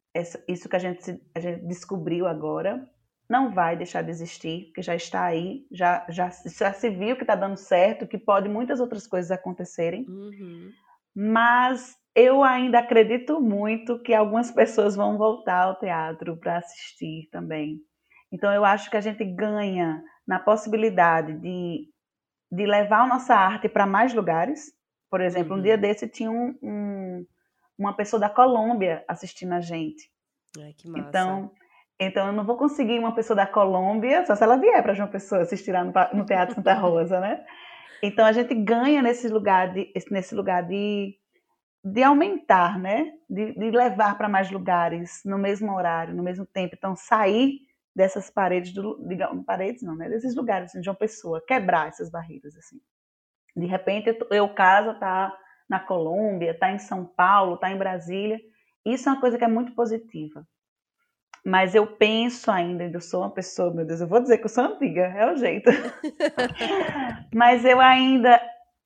isso que a gente, a gente descobriu agora, não vai deixar de existir, porque já está aí, já, já, já se viu que está dando certo, que pode muitas outras coisas acontecerem, uhum. mas eu ainda acredito muito que algumas pessoas vão voltar ao teatro para assistir também. Então eu acho que a gente ganha na possibilidade de, de levar a nossa arte para mais lugares. Por exemplo, uhum. um dia uhum. desse tinha um, um, uma pessoa da Colômbia assistindo a gente. Ai, que massa. Então, então eu não vou conseguir uma pessoa da Colômbia, só se ela vier para João Pessoa assistir lá no, no Teatro Santa Rosa, né? Então a gente ganha nesse lugar de, nesse lugar de, de aumentar, né? De, de levar para mais lugares no mesmo horário, no mesmo tempo. Então sair dessas paredes, do, paredes não, né? Desses lugares assim, de uma pessoa, quebrar essas barreiras assim. De repente, eu casa tá na Colômbia, tá em São Paulo, tá em Brasília. Isso é uma coisa que é muito positiva. Mas eu penso ainda, eu sou uma pessoa, meu Deus, eu vou dizer que eu sou antiga, é o jeito. Mas eu ainda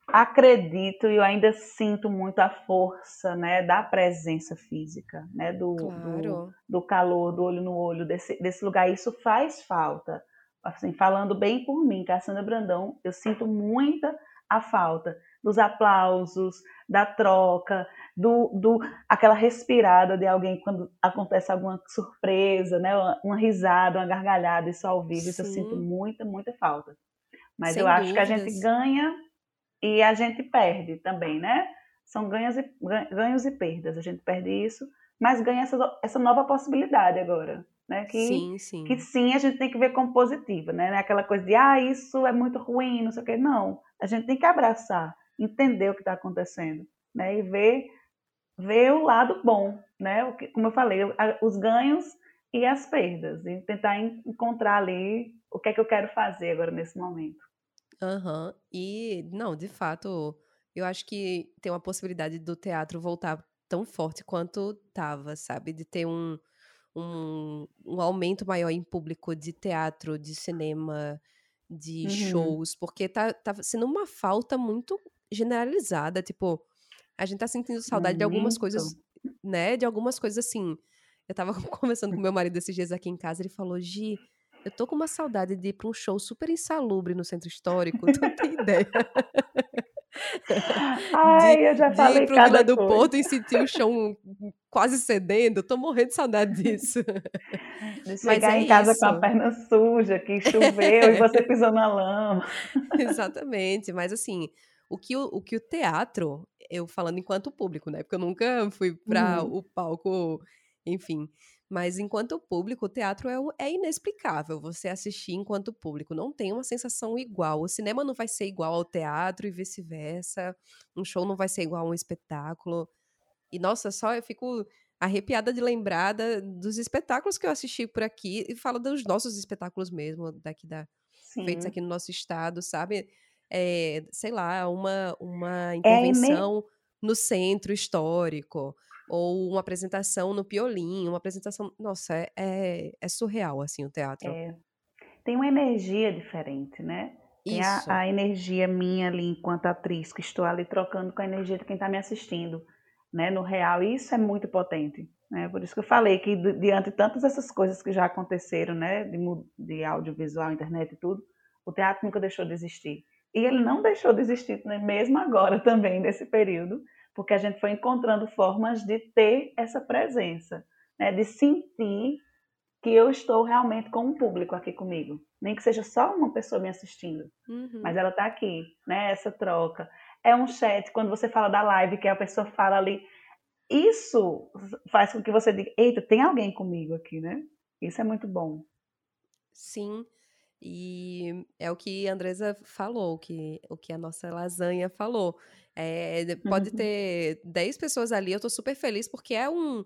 acredito e eu ainda sinto muito a força né, da presença física, né, do, claro. do, do, calor, do olho no olho, desse, desse lugar. Isso faz falta. Assim, falando bem por mim, Cassandra Brandão, eu sinto muita a falta dos aplausos, da troca, do, do aquela respirada de alguém quando acontece alguma surpresa, né, uma, risada, uma gargalhada, isso ao vivo, Sim. isso eu sinto muita, muita falta. Mas Sem eu acho dúvidas. que a gente ganha e a gente perde também, né? São ganhos e, ganhos e perdas. A gente perde isso, mas ganha essa, essa nova possibilidade agora. Né? Que, sim, sim. que sim, a gente tem que ver como positiva, né? É aquela coisa de, ah, isso é muito ruim, não sei o quê. Não, a gente tem que abraçar, entender o que está acontecendo, né? E ver, ver o lado bom, né? O que, como eu falei, os ganhos e as perdas, e tentar encontrar ali o que é que eu quero fazer agora nesse momento. Aham. E, não, de fato, eu acho que tem uma possibilidade do teatro voltar tão forte quanto tava, sabe? De ter um, um, um aumento maior em público de teatro, de cinema, de Uhum. shows, porque tá, tá sendo uma falta muito generalizada. Tipo, a gente tá sentindo saudade de algumas coisas, né? De algumas coisas assim. Eu tava conversando com meu marido esses dias aqui em casa, ele falou: Gi, eu tô com uma saudade de ir pra um show super insalubre no centro histórico, tu não tem ideia. Ai, de, eu já falei de ir pro Vila do Porto e sentir o chão quase cedendo, tô morrendo de saudade disso. De chegar é em casa isso. com a perna suja, que choveu e você pisou na lama. Exatamente, mas assim, o que o, o que o teatro, eu falando enquanto público, né? Porque eu nunca fui para uhum. o palco, enfim. Mas enquanto público, o teatro é, é, inexplicável você assistir enquanto público. Não tem uma sensação igual. O cinema não vai ser igual ao teatro e vice-versa. Um show não vai ser igual a um espetáculo. E, nossa, só eu fico arrepiada de lembrar da, dos espetáculos que eu assisti por aqui. E falo dos nossos espetáculos mesmo, daqui da, feitos aqui no nosso estado, sabe? É, sei lá, uma, uma é intervenção é no centro histórico ou uma apresentação no Piolim, uma apresentação. Nossa, é, é, é surreal, assim, o teatro. É. Tem uma energia diferente, né? Tem a, a, energia minha ali enquanto atriz, que estou ali trocando com a energia de quem está me assistindo, né? No real, e isso é muito potente. Né? Por isso que eu falei que diante de tantas essas coisas que já aconteceram, né? De, de audiovisual, internet e tudo, o teatro nunca deixou de existir. E ele não deixou de existir, né? mesmo agora também, nesse período, porque a gente foi encontrando formas de ter essa presença, né? de sentir que eu estou realmente com um público aqui comigo. Nem que seja só uma pessoa me assistindo, uhum. mas ela está aqui, né? Essa troca. É um chat, quando você fala da live, que a pessoa fala ali. Isso faz com que você diga: eita, tem alguém comigo aqui, né? Isso é muito bom. Sim. E é o que a Andresa falou, que, o que a nossa lasanha falou. É, pode uhum. ter 10 pessoas ali, eu tô super feliz, porque é um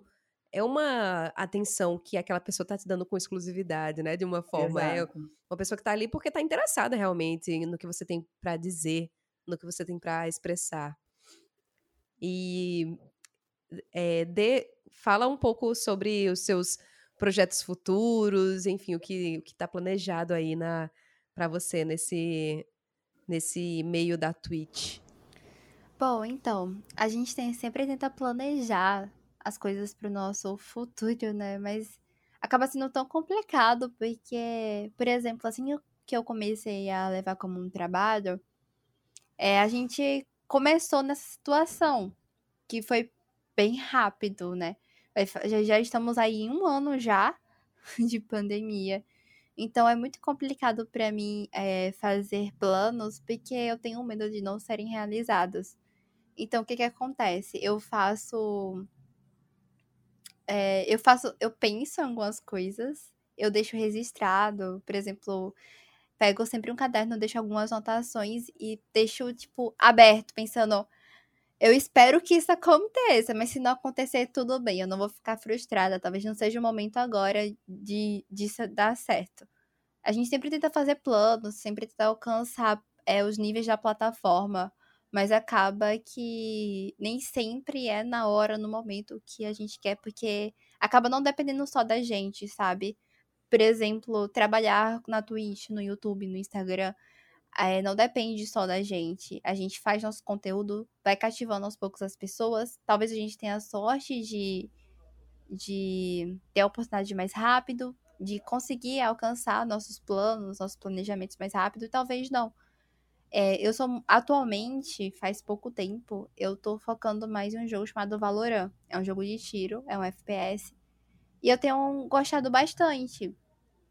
é uma atenção que aquela pessoa tá te dando com exclusividade, né? De uma forma. É Exato. É uma pessoa que tá ali porque tá interessada realmente no que você tem para dizer, no que você tem para expressar. E é, de, fala um pouco sobre os seus projetos futuros, enfim, o que o que está planejado aí na para você nesse nesse meio da Twitch. Bom, então, a gente tem, sempre tenta planejar as coisas para o nosso futuro, né? Mas acaba sendo tão complicado porque, por exemplo, assim que eu comecei a levar como um trabalho, é, a gente começou nessa situação que foi bem rápido, né? Já, já estamos aí em um ano já de pandemia. Então é muito complicado para mim é, fazer planos porque eu tenho medo de não serem realizados. Então o que que acontece? Eu faço é, eu faço, eu penso em algumas coisas, eu deixo registrado, por exemplo, pego sempre um caderno, deixo algumas anotações e deixo tipo aberto, pensando eu espero que isso aconteça, mas se não acontecer, tudo bem, eu não vou ficar frustrada. Talvez não seja o momento agora de disso dar certo. A gente sempre tenta fazer planos, sempre tenta alcançar é, os níveis da plataforma, mas acaba que nem sempre é na hora, no momento que a gente quer, porque acaba não dependendo só da gente, sabe? Por exemplo, trabalhar na Twitch, no YouTube, no Instagram é, não depende só da gente. A gente faz nosso conteúdo, vai cativando aos poucos as pessoas. Talvez a gente tenha a sorte de, de ter a oportunidade mais rápido, de conseguir alcançar nossos planos, nossos planejamentos mais rápido, talvez não. É, eu sou atualmente, faz pouco tempo, eu tô focando mais em um jogo chamado Valorant. É um jogo de tiro, é um FPS. E eu tenho gostado bastante.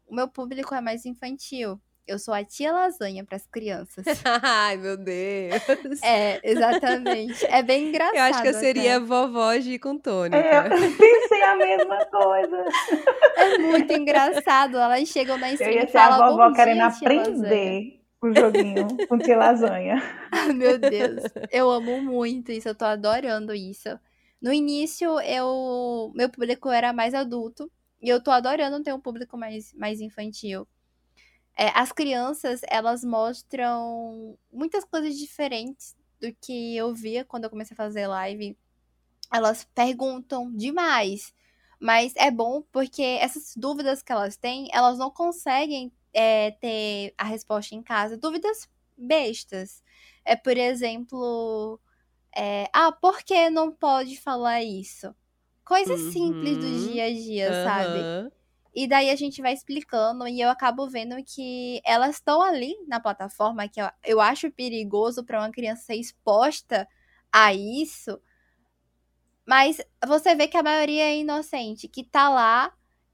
O meu público é mais infantil. Eu sou a tia lasanha para as crianças. Ai, meu Deus. É, exatamente. É bem engraçado. Eu acho que eu seria até. vovó de com tônica. É, eu pensei a mesma coisa. É muito engraçado. Elas chegam na stream Eu ia ser a vovó querendo aprender o joguinho com tia lasanha. Ai, meu Deus. Eu amo muito isso. Eu tô adorando isso. No início, eu meu público era mais adulto. E eu tô adorando ter um público mais, mais infantil. É, as crianças, elas mostram muitas coisas diferentes do que eu via quando eu comecei a fazer live. Elas perguntam demais. Mas é bom porque essas dúvidas que elas têm, elas não conseguem é, ter a resposta em casa. Dúvidas bestas. É, por exemplo, é, ah, por que não pode falar isso? Coisas simples do Uhum. dia a dia, sabe? E daí a gente vai explicando e eu acabo vendo que elas estão ali na plataforma, que eu, eu acho perigoso para uma criança ser exposta a isso. Mas você vê que a maioria é inocente, que tá lá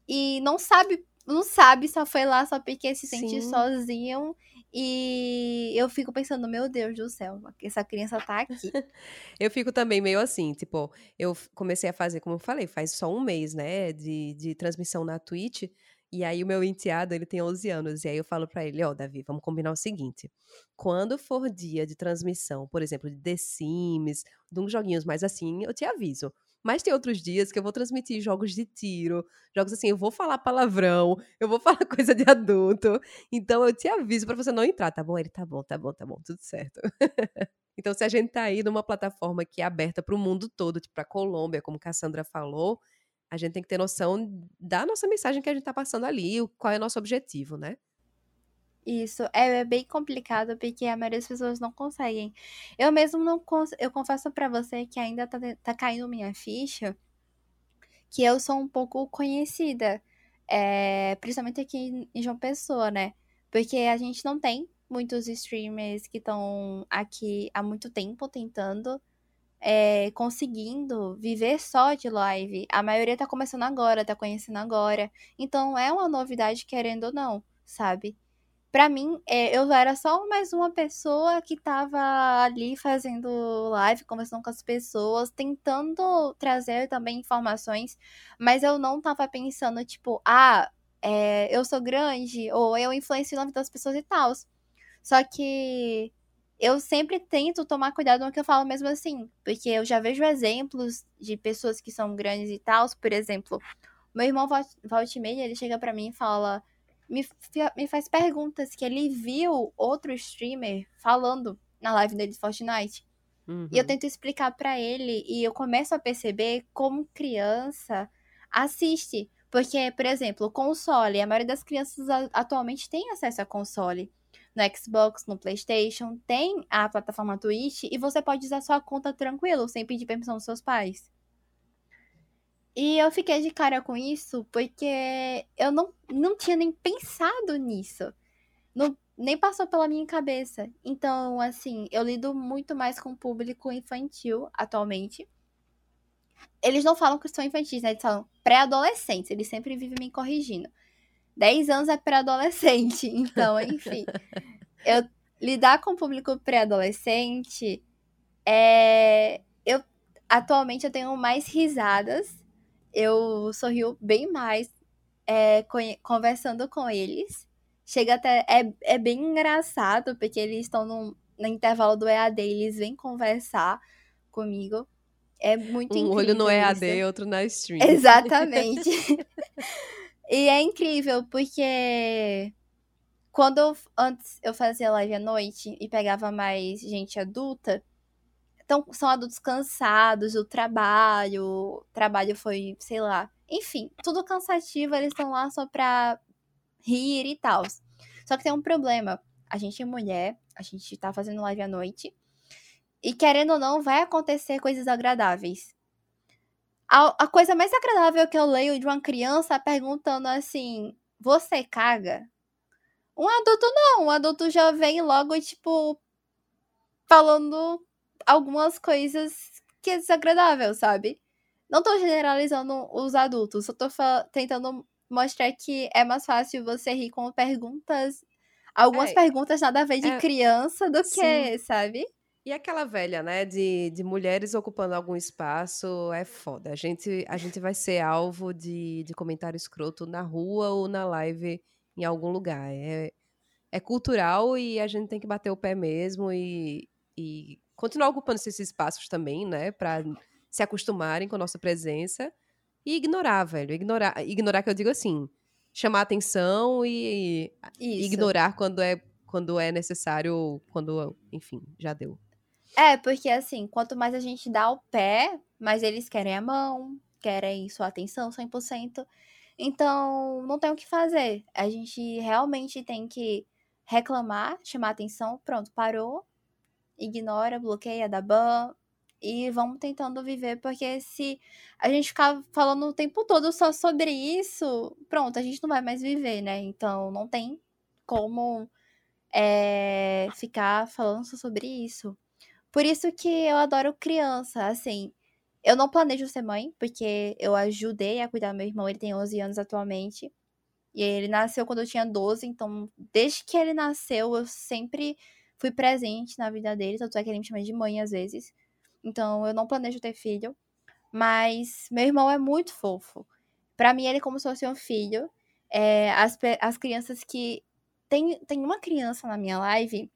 e não sabe, não sabe, só foi lá só porque se sente Sim. sozinho. E eu fico pensando, meu Deus do céu, essa criança tá aqui. Eu fico também meio assim, tipo, eu comecei a fazer, como eu falei, faz só um mês, né, de, de transmissão na Twitch, e aí o meu enteado, ele tem 11 anos, e aí eu falo pra ele, ó, Davi, vamos combinar o seguinte, quando for dia de transmissão, por exemplo, de The Sims, de uns joguinhos mais assim, eu te aviso. Mas tem outros dias que eu vou transmitir jogos de tiro, jogos assim, eu vou falar palavrão, eu vou falar coisa de adulto, então eu te aviso pra você não entrar, tá bom? Ele, tá bom, tá bom, tá bom, tudo certo. Então, se a gente tá aí numa plataforma que é aberta para o mundo todo, tipo para Colômbia, como Cassandra falou, a gente tem que ter noção da nossa mensagem que a gente tá passando ali, qual é o nosso objetivo, né? Isso é bem complicado porque a maioria das pessoas não conseguem. Eu mesmo não cons... eu confesso pra você que ainda tá, tá caindo minha ficha que eu sou um pouco conhecida, é, principalmente aqui em João Pessoa, né? Porque a gente não tem muitos streamers que estão aqui há muito tempo tentando, é, conseguindo viver só de live. A maioria tá começando agora, tá conhecendo agora. Então é uma novidade, querendo ou não, sabe? Pra mim, é, eu era só mais uma pessoa que tava ali fazendo live, conversando com as pessoas, tentando trazer também informações, mas eu não tava pensando, tipo, ah, é, eu sou grande, ou eu influencio na vida das pessoas e tal. Só que eu sempre tento tomar cuidado no que eu falo mesmo assim, porque eu já vejo exemplos de pessoas que são grandes e tal, por exemplo, meu irmão volta e ele chega pra mim e fala me, me faz perguntas que ele viu outro streamer falando na live dele de Fortnite. E eu Uhum. tento explicar pra ele e eu começo a perceber como criança assiste. Porque, por exemplo, o console, a maioria das crianças atualmente tem acesso a console. No Xbox, no PlayStation, tem a plataforma Twitch e você pode usar sua conta tranquilo, sem pedir permissão dos seus pais. E eu fiquei de cara com isso porque eu não, não tinha nem pensado nisso. Não, nem passou pela minha cabeça. Então, assim, eu lido muito mais com o público infantil atualmente. Eles não falam que são infantis, né? Eles falam pré-adolescentes. Eles sempre vivem me corrigindo. 10 anos é pré-adolescente. Então, enfim. eu lidar com o público pré-adolescente é. Eu atualmente eu tenho mais risadas. Eu sorrio bem mais é, conversando com eles. Chega até. É, é bem engraçado, porque eles estão num- no intervalo do EAD, eles vêm conversar comigo. É muito Um incrível. olho no EAD, isso. outro na stream. Exatamente. e é incrível, porque quando eu- antes eu fazia live à noite e pegava mais gente adulta, então são adultos cansados do trabalho, o trabalho foi, sei lá, enfim, tudo cansativo, eles estão lá só pra rir e tal. Só que tem um problema. A gente é mulher, a gente tá fazendo live à noite. E querendo ou não, vai acontecer coisas agradáveis. A, a coisa mais agradável que eu leio de uma criança perguntando assim: Você caga? Um adulto não, um adulto já vem logo, tipo, falando algumas coisas que é desagradável, sabe? Não tô generalizando os adultos, só tô tentando mostrar que é mais fácil você rir com perguntas. Algumas É, perguntas nada a ver de é, criança do sim. que, sabe? E aquela velha, né, de, de mulheres ocupando algum espaço é foda. A gente, a gente vai ser alvo de, de comentário escroto na rua ou na live em algum lugar. É, é cultural e a gente tem que bater o pé mesmo e, e continuar ocupando esses espaços também, né, pra se acostumarem com a nossa presença e ignorar, velho. Ignorar, ignorar que eu digo assim, chamar atenção e Isso. ignorar quando é, quando é necessário, quando, enfim, já deu. É, porque assim, quanto mais a gente dá o pé, mais eles querem a mão, querem sua atenção 100%. Então, não tem o que fazer. A gente realmente tem que reclamar, chamar atenção, pronto, parou, ignora, bloqueia, dá ban e vamos tentando viver, porque se a gente ficar falando o tempo todo só sobre isso, pronto, a gente não vai mais viver, né? Então não tem como é, ficar falando só sobre isso. Por isso que eu adoro criança, assim. Eu não planejo ser mãe, porque eu ajudei a cuidar do meu irmão, ele tem 11 anos atualmente. E ele nasceu quando eu tinha 12, então desde que ele nasceu eu sempre fui presente na vida dele, tanto é que ele me chama de mãe às vezes. Então eu não planejo ter filho, mas meu irmão é muito fofo. Para mim ele é como se fosse um filho. É, as, as crianças que tem, tem uma criança na minha live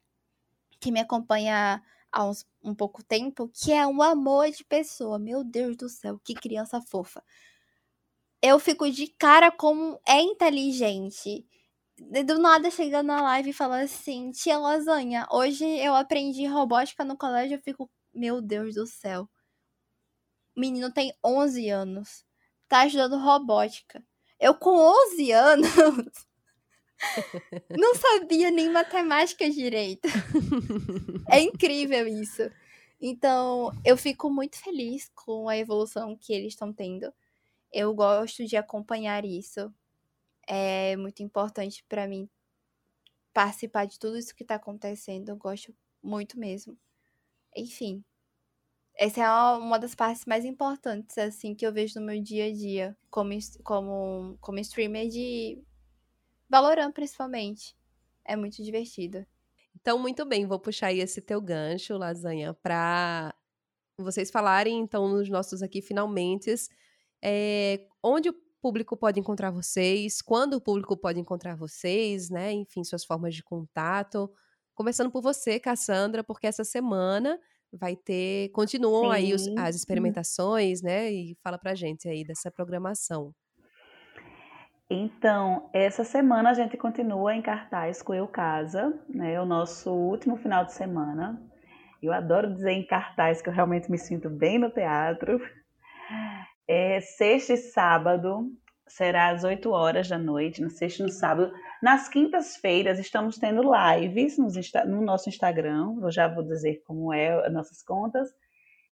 que me acompanha há uns, um pouco tempo, que é um amor de pessoa. Meu Deus do céu, que criança fofa. Eu fico de cara como é inteligente. Do nada chegando na live e falando assim, tia lasanha, hoje eu aprendi robótica no colégio, eu fico, meu Deus do céu. O menino tem 11 anos, tá estudando robótica. Eu com 11 anos não sabia nem matemática direito. é incrível isso. Então, eu fico muito feliz com a evolução que eles estão tendo. Eu gosto de acompanhar isso. É muito importante para mim participar de tudo isso que está acontecendo. Eu gosto muito mesmo. Enfim, essa é uma das partes mais importantes assim que eu vejo no meu dia a dia como como como streamer de Valorant, principalmente. É muito divertido. Então, muito bem, vou puxar aí esse teu gancho, Lasanha, para vocês falarem, então, nos nossos aqui, finalmente, é, onde o público pode encontrar vocês, quando o público pode encontrar vocês, né? Enfim, suas formas de contato. Começando por você, Cassandra, porque essa semana vai ter. Continuam Sim. aí os, as experimentações, né? E fala pra gente aí dessa programação. Então, essa semana a gente continua em cartaz com Eu Casa, né? O nosso último final de semana. Eu adoro dizer em cartaz que eu realmente me sinto bem no teatro. É, sexta e sábado será às 8 horas da noite, na sexta e no sábado. Nas quintas-feiras estamos tendo lives no nosso Instagram, eu já vou dizer como é as nossas contas,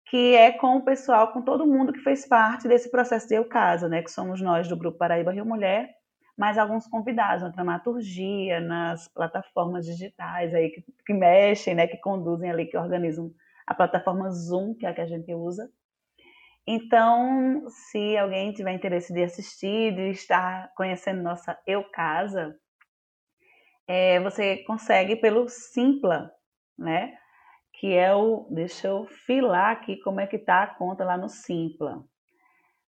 que é com o pessoal, com todo mundo que fez parte desse processo de Eu Casa, né? Que somos nós do Grupo Paraíba Rio Mulher, mais alguns convidados na dramaturgia, nas plataformas digitais aí que, que mexem, né? Que conduzem ali, que organizam a plataforma Zoom, que é a que a gente usa. Então, se alguém tiver interesse de assistir, de estar conhecendo nossa Eu Casa, é, você consegue pelo Simpla, né? que é o. Deixa eu filar aqui como é que tá a conta lá no Simpla.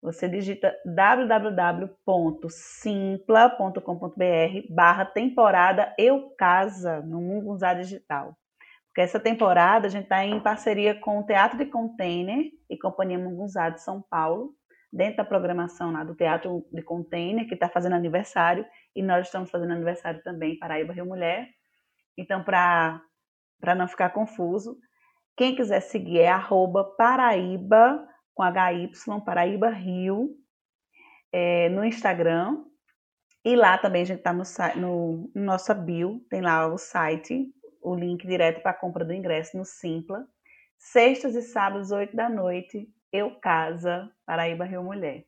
Você digita www.simpla.com.br barra temporada Eu Casa no Mungunzá Digital. Porque essa temporada a gente está em parceria com o Teatro de Container e Companhia Mungunzá de São Paulo, dentro da programação lá do Teatro de Container, que está fazendo aniversário, e nós estamos fazendo aniversário também, Paraíba Rio Mulher. Então, para não ficar confuso. Quem quiser seguir é arroba Paraíba, com HY, Paraíba Rio, é, no Instagram. E lá também a gente está no, no, no nossa bio, tem lá o site, o link direto para a compra do ingresso no Simpla. Sextas e sábados, 8 da noite, Eu Casa, Paraíba Rio Mulher.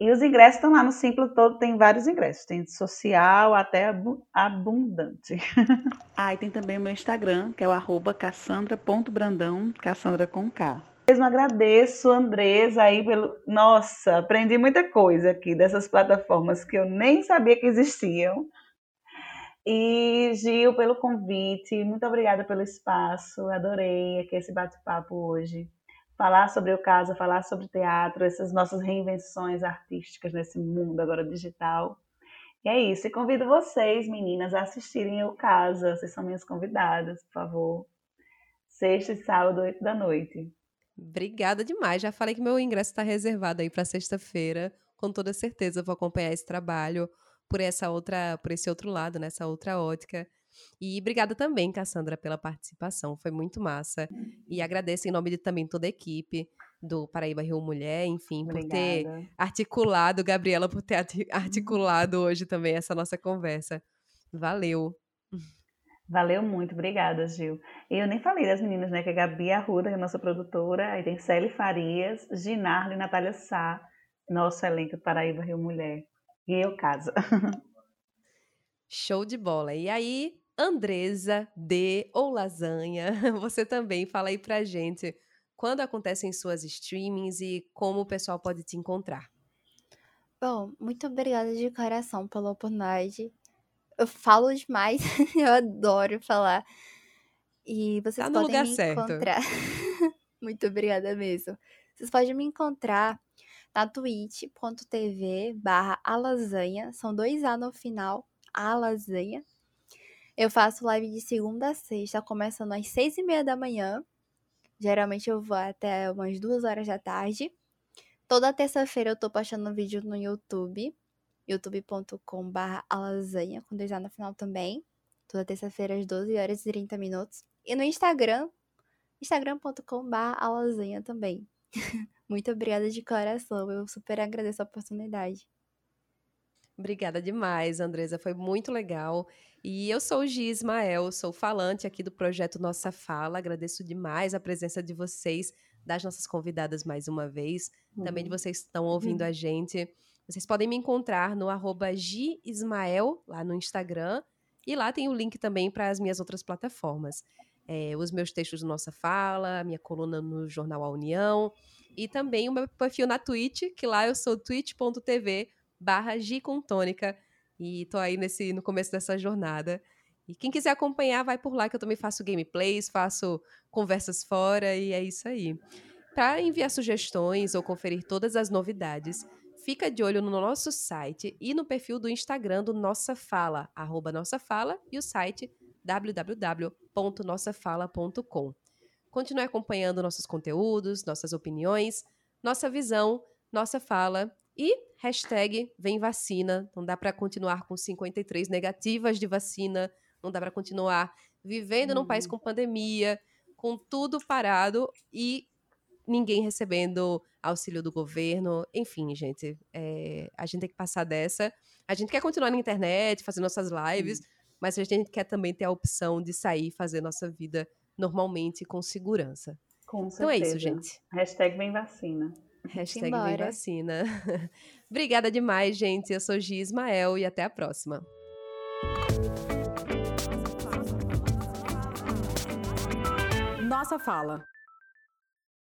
E os ingressos estão lá no Simpla todo, tem vários ingressos, tem social até abundante. ah, e tem também o meu Instagram, que é o arroba cassandra.brandão, Cassandra com K. Mesmo agradeço, Andresa, aí pelo. Nossa, aprendi muita coisa aqui dessas plataformas que eu nem sabia que existiam. E Gil, pelo convite, muito obrigada pelo espaço, adorei aqui esse bate-papo hoje falar sobre o caso, falar sobre teatro, essas nossas reinvenções artísticas nesse mundo agora digital. E é isso. E convido vocês, meninas, a assistirem o caso. Vocês são minhas convidadas, por favor. Sexta e sábado, oito da noite. Obrigada demais. Já falei que meu ingresso está reservado aí para sexta-feira. Com toda certeza vou acompanhar esse trabalho por essa outra, por esse outro lado, nessa outra ótica. E obrigada também, Cassandra, pela participação, foi muito massa. E agradeço em nome de também toda a equipe do Paraíba Rio Mulher, enfim, Obrigada. por ter articulado, Gabriela, por ter articulado hoje também essa nossa conversa. Valeu. Valeu muito, obrigada, Gil. E eu nem falei das meninas, né? Que é a Gabi Arruda, que é a nossa produtora, aí tem Célia Farias, Ginardo e Natália Sá, nosso elenco Paraíba Rio Mulher. E eu, casa. Show de bola. E aí, Andresa D ou Lasanha, você também fala aí pra gente quando acontecem suas streamings e como o pessoal pode te encontrar. Bom, muito obrigada de coração pela oportunidade. Eu falo demais, eu adoro falar. E vocês Tá no podem lugar me certo. encontrar. muito obrigada mesmo. Vocês podem me encontrar na twitch.tv barra alasanha. São dois A no final, alasanha. Eu faço live de segunda a sexta, começando às seis e meia da manhã. Geralmente eu vou até umas duas horas da tarde. Toda terça-feira eu tô postando vídeo no YouTube, youtube.com.br alasanha, com dois A no final também. Toda terça-feira às 12 horas e 30 minutos. E no Instagram, instagram.com.br alasanha também. Muito obrigada de coração, eu super agradeço a oportunidade. Obrigada demais, Andresa. Foi muito legal. E eu sou o Gi Ismael, sou falante aqui do projeto Nossa Fala. Agradeço demais a presença de vocês, das nossas convidadas mais uma vez, também de Uhum. vocês que estão ouvindo a gente. Vocês podem me encontrar no arroba Gismael, lá no Instagram. E lá tem o link também para as minhas outras plataformas. É, os meus textos do Nossa Fala, minha coluna no Jornal A União. E também o meu perfil na Twitch, que lá eu sou twitch.tv barra G com tônica. E tô aí nesse, no começo dessa jornada. E quem quiser acompanhar, vai por lá que eu também faço gameplays, faço conversas fora e é isso aí. Para enviar sugestões ou conferir todas as novidades, fica de olho no nosso site e no perfil do Instagram do Nossa Fala, arroba Nossa Fala, e o site www.nossafala.com. Continue acompanhando nossos conteúdos, nossas opiniões, nossa visão, nossa fala e hashtag vem vacina. Não dá para continuar com 53 negativas de vacina, não dá para continuar vivendo num país Uhum. com pandemia, com tudo parado e ninguém recebendo auxílio do governo. Enfim, gente, é, a gente tem que passar dessa. A gente quer continuar na internet, fazer nossas lives, mas a gente quer também ter a opção de sair e fazer nossa vida normalmente com segurança. Com Então é isso, certeza. gente. Hashtag vem vacina. Hashtag vem vacina. Obrigada demais, gente. Eu sou Gi Ismael e até a próxima. Nossa fala.